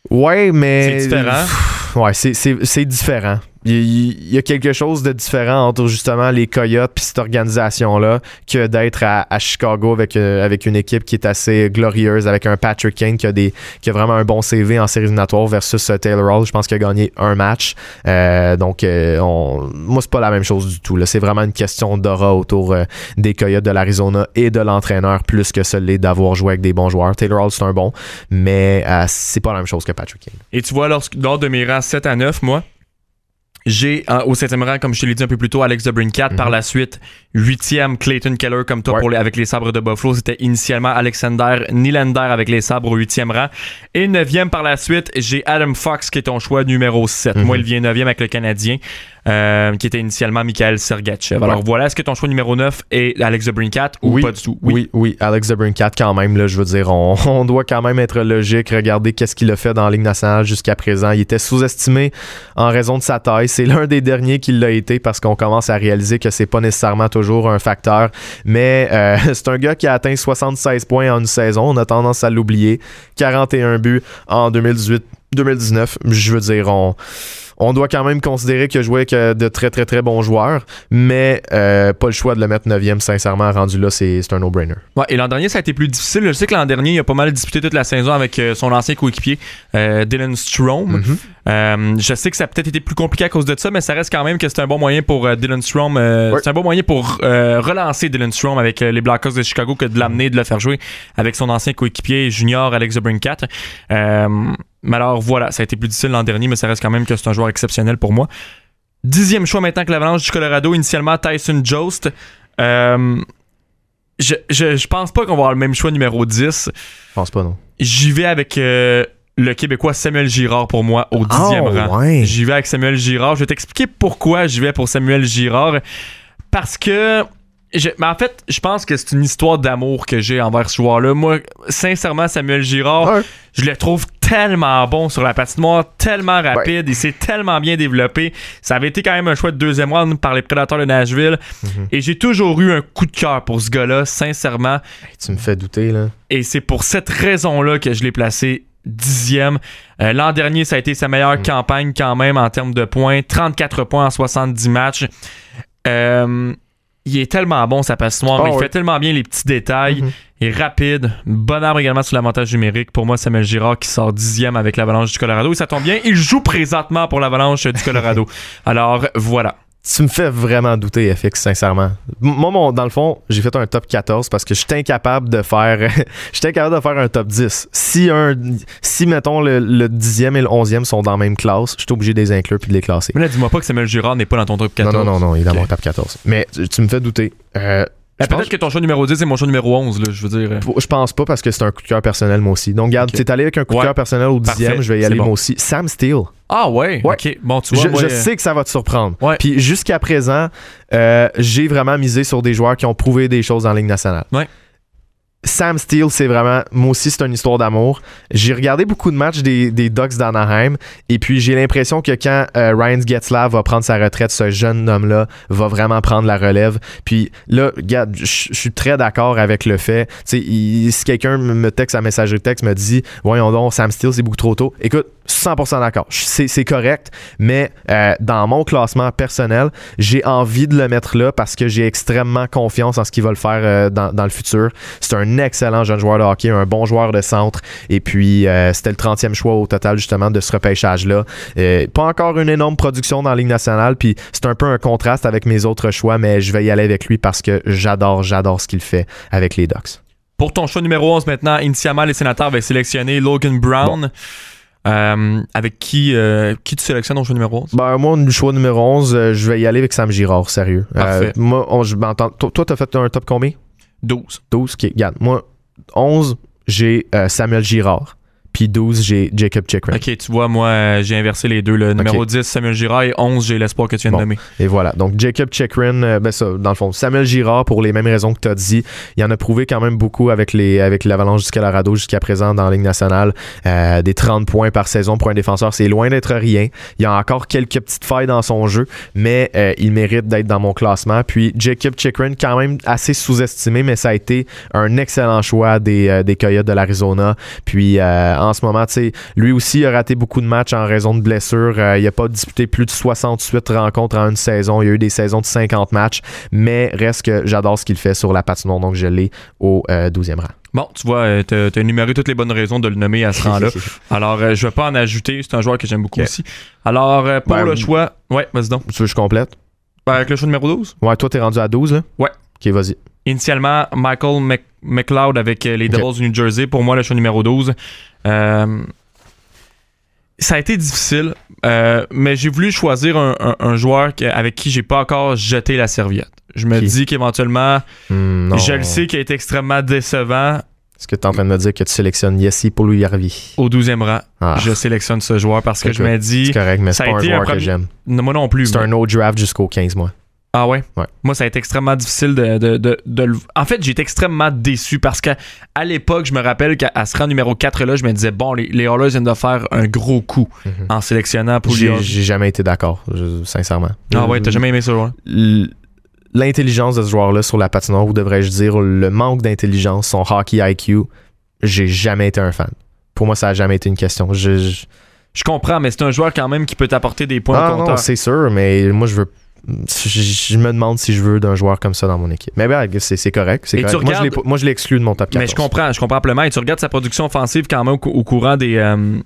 Ouais, mais C'est différent. Pff, Ouais, c'est- c'est c'est différent. Il, y a quelque chose de différent entre justement les Coyotes et cette organisation-là que d'être à, Chicago avec, euh, avec une équipe qui est assez glorieuse, avec un Patrick Kane qui a, des, qui a vraiment un bon CV en séries éliminatoires versus euh, Taylor Hall. Je pense qu'il a gagné un match. Euh, donc, euh, on, moi, c'est pas la même chose du tout. C'est vraiment une question d'aura autour des Coyotes de l'Arizona et de l'entraîneur plus que celui d'avoir joué avec des bons joueurs. Taylor Hall, c'est un bon, mais c'est pas la même chose que Patrick Kane. Et tu vois, lorsque, lors de mes rangs 7 à 9, moi, j'ai euh, au septième rang, comme je te l'ai dit un peu plus tôt, Alex DeBrincat. Mhm. Par la suite, huitième, Clayton Keller, comme toi, Ouais. pour les- avec les sabres de Buffalo. C'était initialement Alexander Nylander avec les sabres au huitième rang. Et neuvième, par la suite, j'ai Adam Fox, qui est ton choix numéro 7. Mhm. Moi, il vient neuvième avec le Canadien. Euh, qui était initialement Mikhail Sergachev. Alors Ouais. voilà, est-ce que ton choix numéro 9 est Alex Brinkat ou Oui. pas du tout? Oui, oui, Alex Debrincat quand même, là, je veux dire, on, on doit quand même être logique, regarder qu'est-ce qu'il a fait dans la Ligue nationale jusqu'à présent. Il était sous-estimé en raison de sa taille. C'est l'un des derniers qui l'a été parce qu'on commence à réaliser que c'est pas nécessairement toujours un facteur. Mais euh, c'est un gars qui a atteint 76 points en une saison. On a tendance à l'oublier. 41 buts en 2018. 2019, je veux dire, on, on doit quand même considérer qu'il a joué avec euh, de très très très bons joueurs, mais euh, pas le choix de le mettre 9e, sincèrement, rendu là, c'est un no-brainer. Ouais, et l'an dernier, ça a été plus difficile. Je sais que l'an dernier, il a pas mal disputé toute la saison avec euh, son ancien coéquipier, euh, Dylan Strom. Mhm. Euh, je sais que ça a peut-être été plus compliqué à cause de ça, mais ça reste quand même que c'est un bon moyen pour Dylan Strom. Ouais. C'est un bon moyen pour relancer Dylan Strom avec les Blackhawks de Chicago que de l'amener, de le faire jouer avec son ancien coéquipier junior Alex Brinkat. Mais alors voilà, ça a été plus difficile l'an dernier, mais ça reste quand même que c'est un joueur exceptionnel pour moi. Dixième choix maintenant que l'Avalanche du Colorado, initialement Tyson Jost. Euh, je, je, je pense pas qu'on va avoir le même choix numéro 10. Je pense pas, non. J'y vais avec euh, le Québécois Samuel Girard pour moi au dixième Ah, rang. ouais. J'y vais avec Samuel Girard. Je vais t'expliquer pourquoi j'y vais pour Samuel Girard. Parce que. Je- mais en fait, je pense que c'est une histoire d'amour que j'ai envers ce joueur-là. Moi, sincèrement, Samuel Girard, Ouais. je le trouve tellement bon sur la patinoire, tellement rapide, il s'est tellement bien développé. Ça avait été quand même un choix de deuxième round par les Prédateurs de Nashville. Mhm. Et j'ai toujours eu un coup de cœur pour ce gars-là, sincèrement. Hey, tu me fais douter, là. Et c'est pour cette raison-là que je l'ai placé dixième. Euh, L'an dernier, ça a été sa meilleure Mm. campagne quand même en termes de points. 34 points en 70 matchs. Euh, il est tellement bon, sa patinoire. Ah il oui. fait tellement bien les petits détails. Mhm. Il est rapide. Bon arbre également sur l'avantage numérique. Pour moi, Samuel Girard qui sort dixième avec l'Avalanche du Colorado. Et ça tombe bien, il joue présentement pour l'Avalanche du Colorado. Alors, voilà. Tu me fais vraiment douter, FX, sincèrement. Moi, mon- dans le fond, j'ai fait un top 14 parce que je suis incapable de faire. j'étais incapable de faire un top 10. Si, un, si mettons, le, le 10e et le 11e sont dans la même classe, je suis obligé de les inclure puis de les classer. Mais là, dis-moi pas que Samuel Girard n'est pas dans ton top 14. Non, non, non, non, il est dans mon top 14. Mais tu, tu me fais douter. Euh, je Peut-être que ton choix numéro 10 est mon choix numéro 11, là, je veux dire. Je pense pas parce que c'est un coup de cœur personnel, moi aussi. Donc, regarde, Ok. t'es allé avec un coup de Ouais. cœur personnel au dixième, je vais y aller bon. moi aussi. Sam Steele. Ah ouais? Ouais. Ok. Bon, tu vois, Je, moi, je euh, sais que ça va te surprendre. Ouais. Puis jusqu'à présent, euh, j'ai vraiment misé sur des joueurs qui ont prouvé des choses en Ligue nationale. Ouais. Sam Steele, c'est vraiment, moi aussi, c'est une histoire d'amour. J'ai regardé beaucoup de matchs des, des Ducks d'Anaheim et puis j'ai l'impression que quand euh, Ryan Getzlav va prendre sa retraite, ce jeune homme-là va vraiment prendre la relève. Puis là, regarde, je suis très d'accord avec le fait, si quelqu'un me texte à messagerie texte, me dit, voyons donc, Sam Steele, c'est beaucoup trop tôt. Écoute, 100% d'accord. C'est correct, mais euh, dans mon classement personnel, j'ai envie de le mettre là parce que j'ai extrêmement confiance en ce qu'il va le faire euh, dans, dans le futur. C'est un excellent jeune joueur de hockey, un bon joueur de centre. Et puis, euh, c'était le 30e choix au total, justement, de ce repêchage-là. Euh, pas encore une énorme production dans la Ligue nationale, puis c'est un peu un contraste avec mes autres choix, mais je vais y aller avec lui parce que j'adore, j'adore ce qu'il fait avec les Ducks. Pour ton choix numéro 11 maintenant, initialement, les sénateurs avaient sélectionné Logan Brown. Euh, avec qui, euh, qui tu sélectionnes ton choix numéro 11? Ben, moi, le choix numéro 11, euh, je vais y aller avec Sam Girard, sérieux. Parfait. moi, on- je m'entends. Toi, t'as fait un top combien? 12. 12, ok, regarde. Moi, 11, j'ai euh, Samuel Girard. Puis 12, j'ai Jacob Chikrin. Ok, tu vois, moi, euh, j'ai inversé les deux. Le numéro Ok. 10, Samuel Girard, et 11, j'ai l'espoir que tu viens Bon. de nommer. Et voilà. Donc, Jacob Chikrin, euh, ben ça, dans le fond, Samuel Girard, pour les mêmes raisons que tu as dit, il en a prouvé quand même beaucoup avec les avec l'Avalanche du Colorado jusqu'à présent dans la Ligue nationale. Euh, des 30 points par saison pour un défenseur, c'est loin d'être rien. Il y a encore quelques petites failles dans son jeu, mais euh, il mérite d'être dans mon classement. Puis, Jacob Chikrin, quand même assez sous-estimé, mais ça a été un excellent choix des, euh, des Coyotes de l'Arizona. Puis, euh, en ce moment, tu sais, lui aussi a raté beaucoup de matchs en raison de blessures. Euh, il n'a pas disputé plus de 68 rencontres en une saison. Il y a eu des saisons de 50 matchs, mais reste que j'adore ce qu'il fait sur la patinoire, donc je l'ai au euh, 12e rang. Bon, tu vois, euh, t'as t'as énuméré toutes les bonnes raisons de le nommer à ce rang-là. Alors, euh, je vais pas en ajouter. C'est un joueur que j'aime beaucoup aussi. Alors, euh, pour Ben, le choix. Ouais, vas-y donc. Tu veux que je complète? Ben, avec le choix numéro 12. Ouais, toi, t'es rendu à 12, là? Ouais. Ok, vas-y. Initialement, Michael Mc- McLeod avec euh, les. Devils du New Jersey. Pour moi, le choix numéro 12. Euh, ça a été difficile, euh, mais j'ai voulu choisir un, un- un joueur avec qui j'ai pas encore jeté la serviette. Je me Qui? dis qu'éventuellement, Hmm, je le sais qu'il a été extrêmement décevant. Est-ce que tu es en train de me dire que tu sélectionnes Yessi Poulouyarvi? Au 12e rang, Ah, je sélectionne ce joueur parce que je me dis. c'est correct, mais c'est pas un joueur que j'aime. Moi non plus. C'est un no draft jusqu'au 15 mois. Ah ouais? Ouais. Moi, ça a été extrêmement difficile de, de, de, de le- En fait, j'ai été extrêmement déçu parce qu'à à l'époque, je me rappelle qu'à ce rang numéro 4 là, je me disais, bon, les, les Oilers viennent de faire un gros coup Mhm. en sélectionnant pour J'ai j'ai jamais été d'accord, sincèrement. Ah ouais, t'as jamais aimé ça, joueur? L'intelligence de ce joueur-là sur la patinoire, ou devrais-je dire le manque d'intelligence, son hockey IQ, j'ai jamais été un fan. Pour moi, ça a jamais été une question. Je, je- Je comprends, mais c'est un joueur quand même qui peut t'apporter des points Ah non, c'est sûr, mais moi, je veux. Je, je me demande si je veux d'un joueur comme ça dans mon équipe. Mais ben, c'est correct. Moi, je l'ai regardes- pas- moi, je l'ai exclu de mon top 14. Mais je comprends, je comprends amplement. Et tu regardes sa production offensive quand même au, cou- au courant des, euh,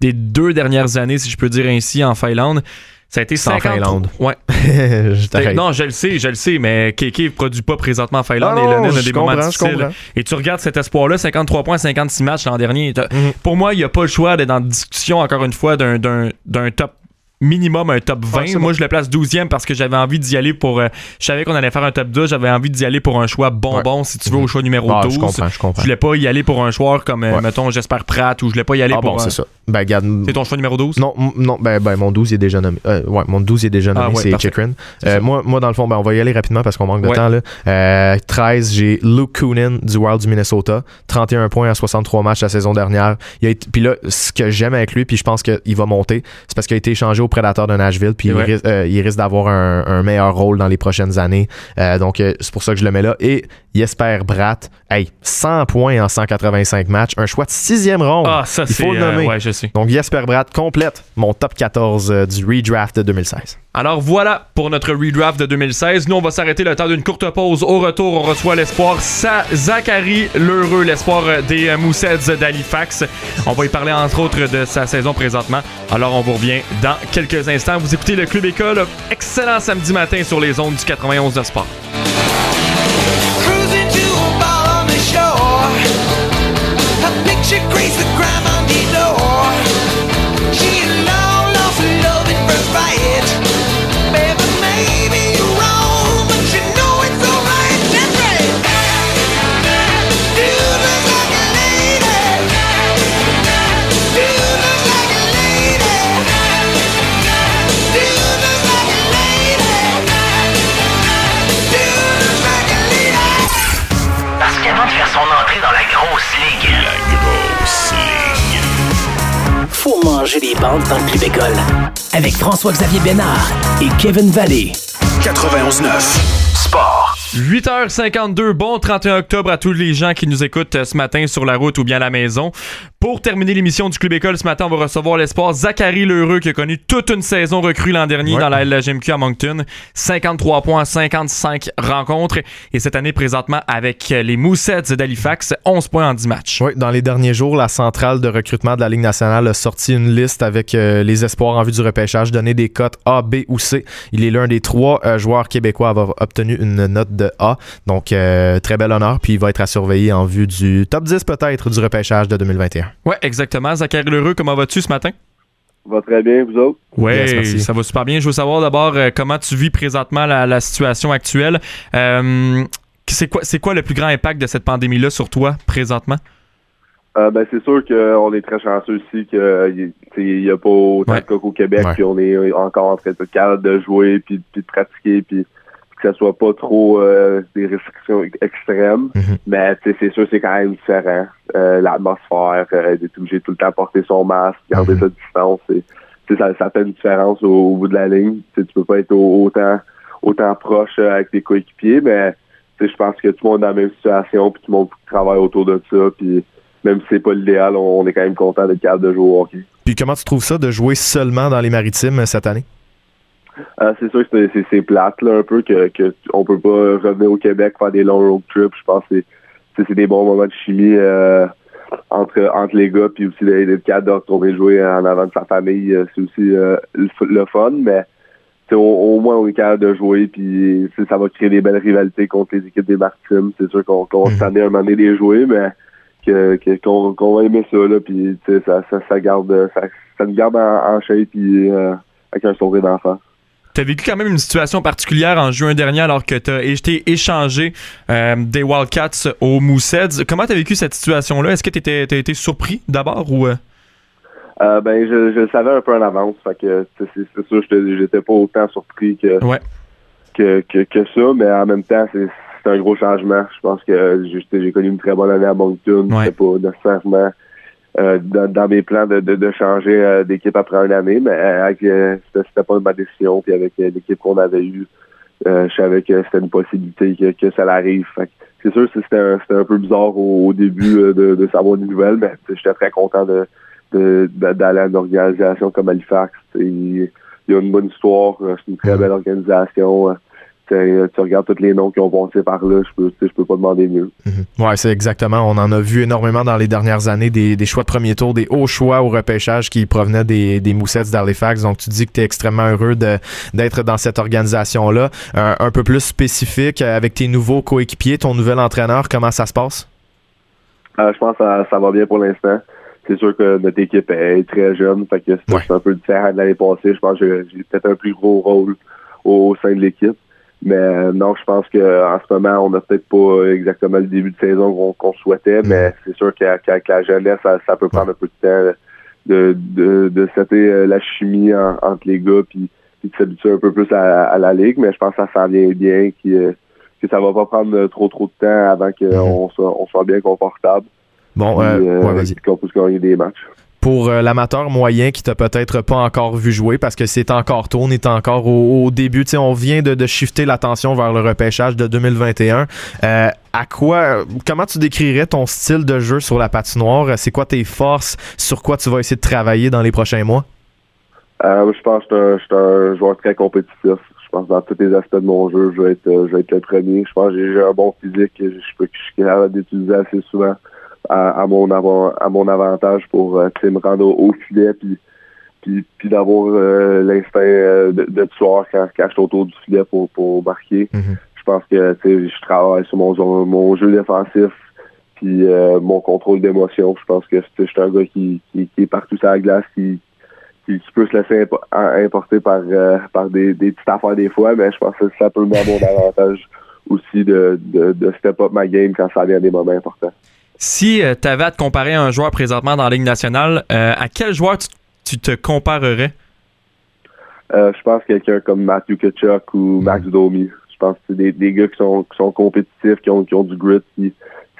des deux dernières années, si je peux dire ainsi, en Finlande. Ça a été C'est en 50. Finlande. Ouais. je t'arrête. Non, je le sais, je le sais, mais Keke ne produit pas présentement en Finlande Ah et Lennon a des moments difficiles. Et tu regardes cet espoir-là, 53 points, 56 matchs l'an dernier. Mhm. Pour moi, il n'y a pas le choix d'être en discussion, encore une fois, d'un top minimum un top 20. Ah, Moi, je le place 12e parce que j'avais envie d'y aller pour... euh, je savais qu'on allait faire un top 2, j'avais envie d'y aller pour un choix bonbon, si tu veux, au choix numéro Ah, 12. je comprends, je comprends. Je voulais pas y aller pour un joueur comme, euh, Ouais. mettons, j'espère Pratt, ou je voulais pas y aller Ah pour... bon, un- c'est ça. Ben, regarde. C'est ton choix numéro 12? Non, non ben, ben, mon 12 il est déjà nommé. Euh, ouais, mon 12 il est déjà Ah, nommé, ouais, c'est. Chikrin. Euh, moi, moi, dans le fond, ben, on va y aller rapidement parce qu'on manque de Ouais. temps. Là. Euh, 13, j'ai Luke Coonan du Wild du Minnesota. 31 points à 63 matchs la saison dernière. Il a été- Puis là, ce que j'aime avec lui, puis je pense qu'il va monter, c'est parce qu'il a été échangé au Prédateur de Nashville. Puis il, risque- euh, il risque d'avoir un, un meilleur rôle dans les prochaines années. Euh, donc, euh, c'est pour ça que je le mets là. Et Jesper Bratt, hey, 100 points en 185 matchs. Un choix de sixième ronde. Ah, ça, il c'est... faut le euh, nommer. ouais, je Donc Jesper Bratt complète mon top 14 euh, du redraft de 2016. Alors voilà pour notre redraft de 2016. Nous, on va s'arrêter le temps d'une courte pause. Au retour, on reçoit l'espoir Sa Zachary Lheureux, l'espoir euh, des euh, Moussets d'Halifax. On va y parler entre autres de sa saison présentement. Alors on vous revient dans quelques instants. Vous écoutez le Club École. Excellent samedi matin sur les ondes du 91 de Sport. Cruising to a on the shore. A picture the crime manger les bandes dans le club école. Avec François-Xavier Bénard et Kevin Vallée. 91.9. Sport. 8h52, bon 31 octobre à tous les gens qui nous écoutent euh, ce matin sur la route ou bien à la maison. Pour terminer l'émission du Club École ce matin, on va recevoir l'espoir Zachary Lheureux qui a connu toute une saison recrue l'an dernier Ouais. dans la LGMQ à Moncton. 53 points, 55 rencontres. Et cette année présentement avec les Moussets d'Halifax, 11 points en 10 matchs. Oui, dans les derniers jours, la centrale de recrutement de la Ligue nationale a sorti une liste avec euh, les espoirs en vue du repêchage, donné des cotes A, B ou C. Il est l'un des trois euh, joueurs québécois à avoir obtenu une note de A. Donc, euh, très bel honneur. Puis, il va être à surveiller en vue du top 10 peut-être du repêchage de 2021. Ouais, exactement. Zachary Lheureux, comment vas-tu ce matin? Va très bien, vous autres? Oui, Yes, ça va super bien. Je veux savoir d'abord euh, comment tu vis présentement la, la situation actuelle. Euh, c'est quoi, c'est quoi le plus grand impact de cette pandémie-là sur toi présentement? Euh, ben, c'est sûr qu'on est très chanceux ici qu'il n'y a pas autant Ouais. de cas qu'au Québec, puis on est encore en train de de jouer, puis, puis de pratiquer, puis que ça soit pas trop euh, des restrictions extrêmes. Mhm. Mais c'est sûr, c'est quand même différent. Euh, L'atmosphère, euh, d'être obligé tout le temps porter son masque, garder Mhm. sa distance, c'est- ça, ça fait une différence au, au bout de la ligne. Tu sais, tu peux pas être au- autant autant proche euh, avec tes coéquipiers, mais je pense que tout le monde est dans la même situation, puis tout le monde travaille autour de ça, puis même si c'est pas l'idéal, on, on est quand même content d'être capable de jouer au hockey. Puis, comment tu trouves ça de jouer seulement dans les maritimes euh, cette année? Euh, c'est sûr que c'est- plate là, un peu que, que on peut pas revenir au Québec faire des longs road trips. Je pense que c'est- des bons moments de chimie euh, entre entre les gars puis aussi d'être capable de retourner jouer en avant de sa famille. euh, C'est aussi euh, le, le fun, mais au, au moins on est capable de jouer puis ça va créer des belles rivalités contre les équipes des Maritimes. C'est sûr qu'on qu'on Mhm. année un moment donné les jouer, mais que- qu'on va aimer ça là puis ça, ça ça garde ça, ça nous garde en, en shape puis avec un sourire d'enfant. T'as vécu quand même une situation particulière en juin dernier alors que t'as été échangé euh, des Wildcats aux Mooseheads. Comment t'as vécu cette situation-là? Est-ce que t'étais, t'as été surpris d'abord ou... euh? Euh, ben, je, je le savais un peu en avance. Fait que c'est, sûr, j'étais, j'étais pas autant surpris que, Ouais. que, que, que ça, mais en même temps, c'est, un gros changement. Je pense que j'ai, j'ai connu une très bonne année à Moncton. Ouais. C'était pas nécessairement euh, dans, dans mes plans de, de, de changer euh, d'équipe après une année, mais euh, euh, c'était, pas ma décision. Puis avec euh, l'équipe qu'on avait eue, euh, je savais que c'était une possibilité que, que ça l'arrive. C'est sûr que c'était un, c'était un peu bizarre au, au début de, de savoir des nouvelles, mais j'étais très content de, d'aller à une organisation comme Halifax. Il y a une bonne histoire, c'est une très belle organisation. Euh, tu regardes tous les noms qui ont passé par là, je peux, je peux pas demander mieux. Mhm. Ouais, c'est exactement. On en a vu énormément dans les dernières années des, des choix de premier tour, des hauts choix au repêchage qui provenaient des, des Moussettes d'Halifax. Donc, tu dis que tu es extrêmement heureux d'être dans cette organisation-là. Un, un peu plus spécifique euh, avec tes nouveaux coéquipiers, ton nouvel entraîneur, comment ça se passe? Euh, je pense que ça, ça va bien pour l'instant. C'est sûr que notre équipe est très jeune, fait que c'est Ouais. un peu différent de l'année passée. Je pense que j'ai j'ai peut-être un plus gros rôle au, sein de l'équipe. Mais euh, non, je pense que en ce moment, on n'a peut-être pas exactement le début de saison qu'on souhaitait, mais c'est sûr qu'avec la jeunesse, ça, ça peut prendre un peu de temps de, de, de setter euh, la chimie en- entre les gars puis, puis de s'habituer un peu plus à, à la ligue. Mais je pense que ça s'en vient bien, qui, euh, que ça va pas prendre trop trop de temps avant qu'on soit, on soit bien confortable. Bon, Puis, euh, euh, ouais, vas-y. qu'on puisse gagner des matchs. Pour euh, l'amateur moyen qui t'a peut-être pas encore vu jouer parce que c'est encore tôt, on est encore au, au début, tu sais, on vient de, de shifter l'attention vers le repêchage de 2021. Euh, à quoi, comment tu décrirais ton style de jeu sur la patinoire? C'est quoi tes forces? Sur quoi tu vas essayer de travailler dans les prochains mois? Euh, je pense que je suis un- joueur très compétitif. Je pense que dans tous les aspects de mon jeu, je vais être, je vais être le premier. Je pense que j'ai un bon physique. que Je peux, je suis capable d'utiliser assez souvent à, à mon avant, à mon avantage pour euh, me rendre au, au filet puis puis, puis d'avoir euh, l'instinct euh, de, de tueur quand, quand je suis autour du filet pour, pour marquer. Mhm. Je pense que tu sais, je travaille sur mon, jeu- mon jeu défensif puis euh, mon contrôle d'émotion. Je pense que je suis un gars qui, qui, qui est partout sur la glace, qui, qui, qui peut se laisser impo- importer par, euh, par des, des petites affaires des fois, mais je pense que ça peut me donner mon avantage aussi de, de, de step up ma game quand ça vient à des moments importants. Si tu avais à te comparer à un joueur présentement dans la Ligue nationale, euh, à quel joueur tu, tu te comparerais? Euh, je pense que quelqu'un comme Matthew Kachuk ou Max Domi. Je pense que c'est des, des gars qui sont, qui sont compétitifs, qui ont, qui ont du grit, qui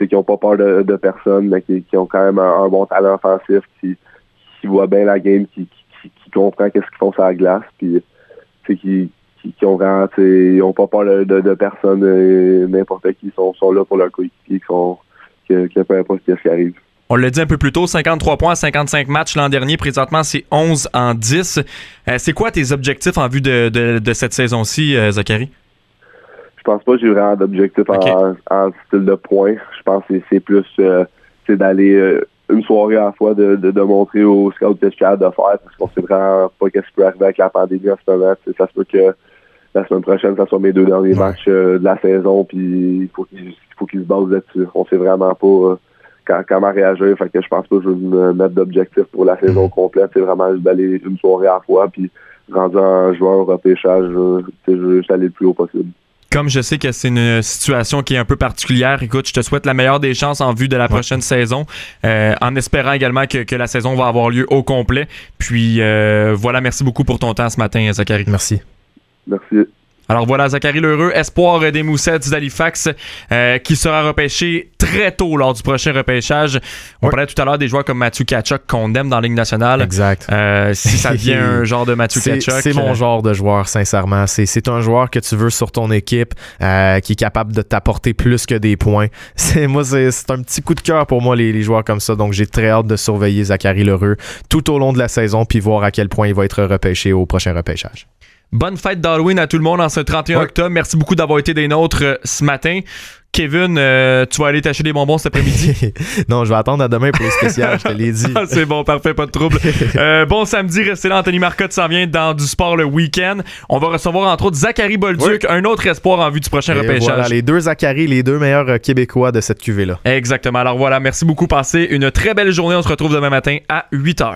qui ont pas peur de, de personne, mais qui, qui ont quand même un, un bon talent offensif, qui, qui voit bien la game, qui, qui, qui comprend qu'est-ce qu'ils font sur la glace, puis qui, qui, qui ont vraiment, ils ont pas peur de, de, de personne, euh, n'importe qui, sont, sont là pour leur coéquipier, qui sont, que, que peu importe ce qui arrive. On l'a dit un peu plus tôt, 53 points, 55 matchs l'an dernier. Présentement, c'est 11 en 10. Euh, c'est quoi tes objectifs en vue de, de, de cette saison-ci, euh, Zachary? Je pense pas que j'ai vraiment d'objectif en, en style de points. Je pense que c'est- plus euh, c'est d'aller une soirée à la fois de, de, montrer aux scouts que je suis capable de faire parce qu'on sait vraiment pas qu'est-ce qui peut arriver avec la pandémie en ce moment. Tu sais, Ça se peut que la semaine prochaine, ça soit mes deux derniers Ouais. matchs euh, de la saison puis il faut qu'ils se basent là-dessus. On sait vraiment pas euh, quand, comment réagir. Fait que je pense pas que je vais me mettre d'objectif pour la saison complète. C'est vraiment juste d'aller une soirée à la fois puis rendu en joueur au repêchage, je veux juste aller le plus haut possible. Comme je sais que c'est une situation qui est un peu particulière, écoute, je te souhaite la meilleure des chances en vue de la prochaine saison, euh, en espérant également que, que la saison va avoir lieu au complet. Puis euh, voilà, merci beaucoup pour ton temps ce matin, Zachary. Merci. Merci. Alors voilà, Zachary Lheureux, espoir des Moussettes d'Halifax, euh, qui sera repêché très tôt lors du prochain repêchage. On parlait tout à l'heure des joueurs comme Mathieu Kachuk qu'on aime dans la Ligue nationale. Exact. Euh, si ça devient un genre de Mathieu C'est Kachuk. c'est mon euh, genre de joueur, sincèrement. C'est c'est un joueur que tu veux sur ton équipe, euh, qui est capable de t'apporter plus que des points. C'est moi, c'est c'est un petit coup de cœur pour moi les, les joueurs comme ça. Donc j'ai très hâte de surveiller Zachary Lheureux tout au long de la saison, puis voir à quel point il va être repêché au prochain repêchage. Bonne fête d'Halloween à tout le monde en ce 31 Ouais. octobre. Merci beaucoup d'avoir été des nôtres euh, ce matin. Kevin, euh, tu vas aller t'acheter des bonbons cet après-midi? non, je vais attendre à demain pour les spéciales, je te l'ai dit. Ah, c'est bon, parfait, pas de trouble. Euh, bon samedi, restez là. Anthony Marcotte s'en vient dans du sport le week-end. On va recevoir entre autres Zachary Bolduc, un autre espoir en vue du prochain Et repêchage. voilà, les deux Zachary, les deux meilleurs Québécois de cette cuvée-là. Exactement. Alors voilà, merci beaucoup. Passez une très belle journée. On se retrouve demain matin à 8 h.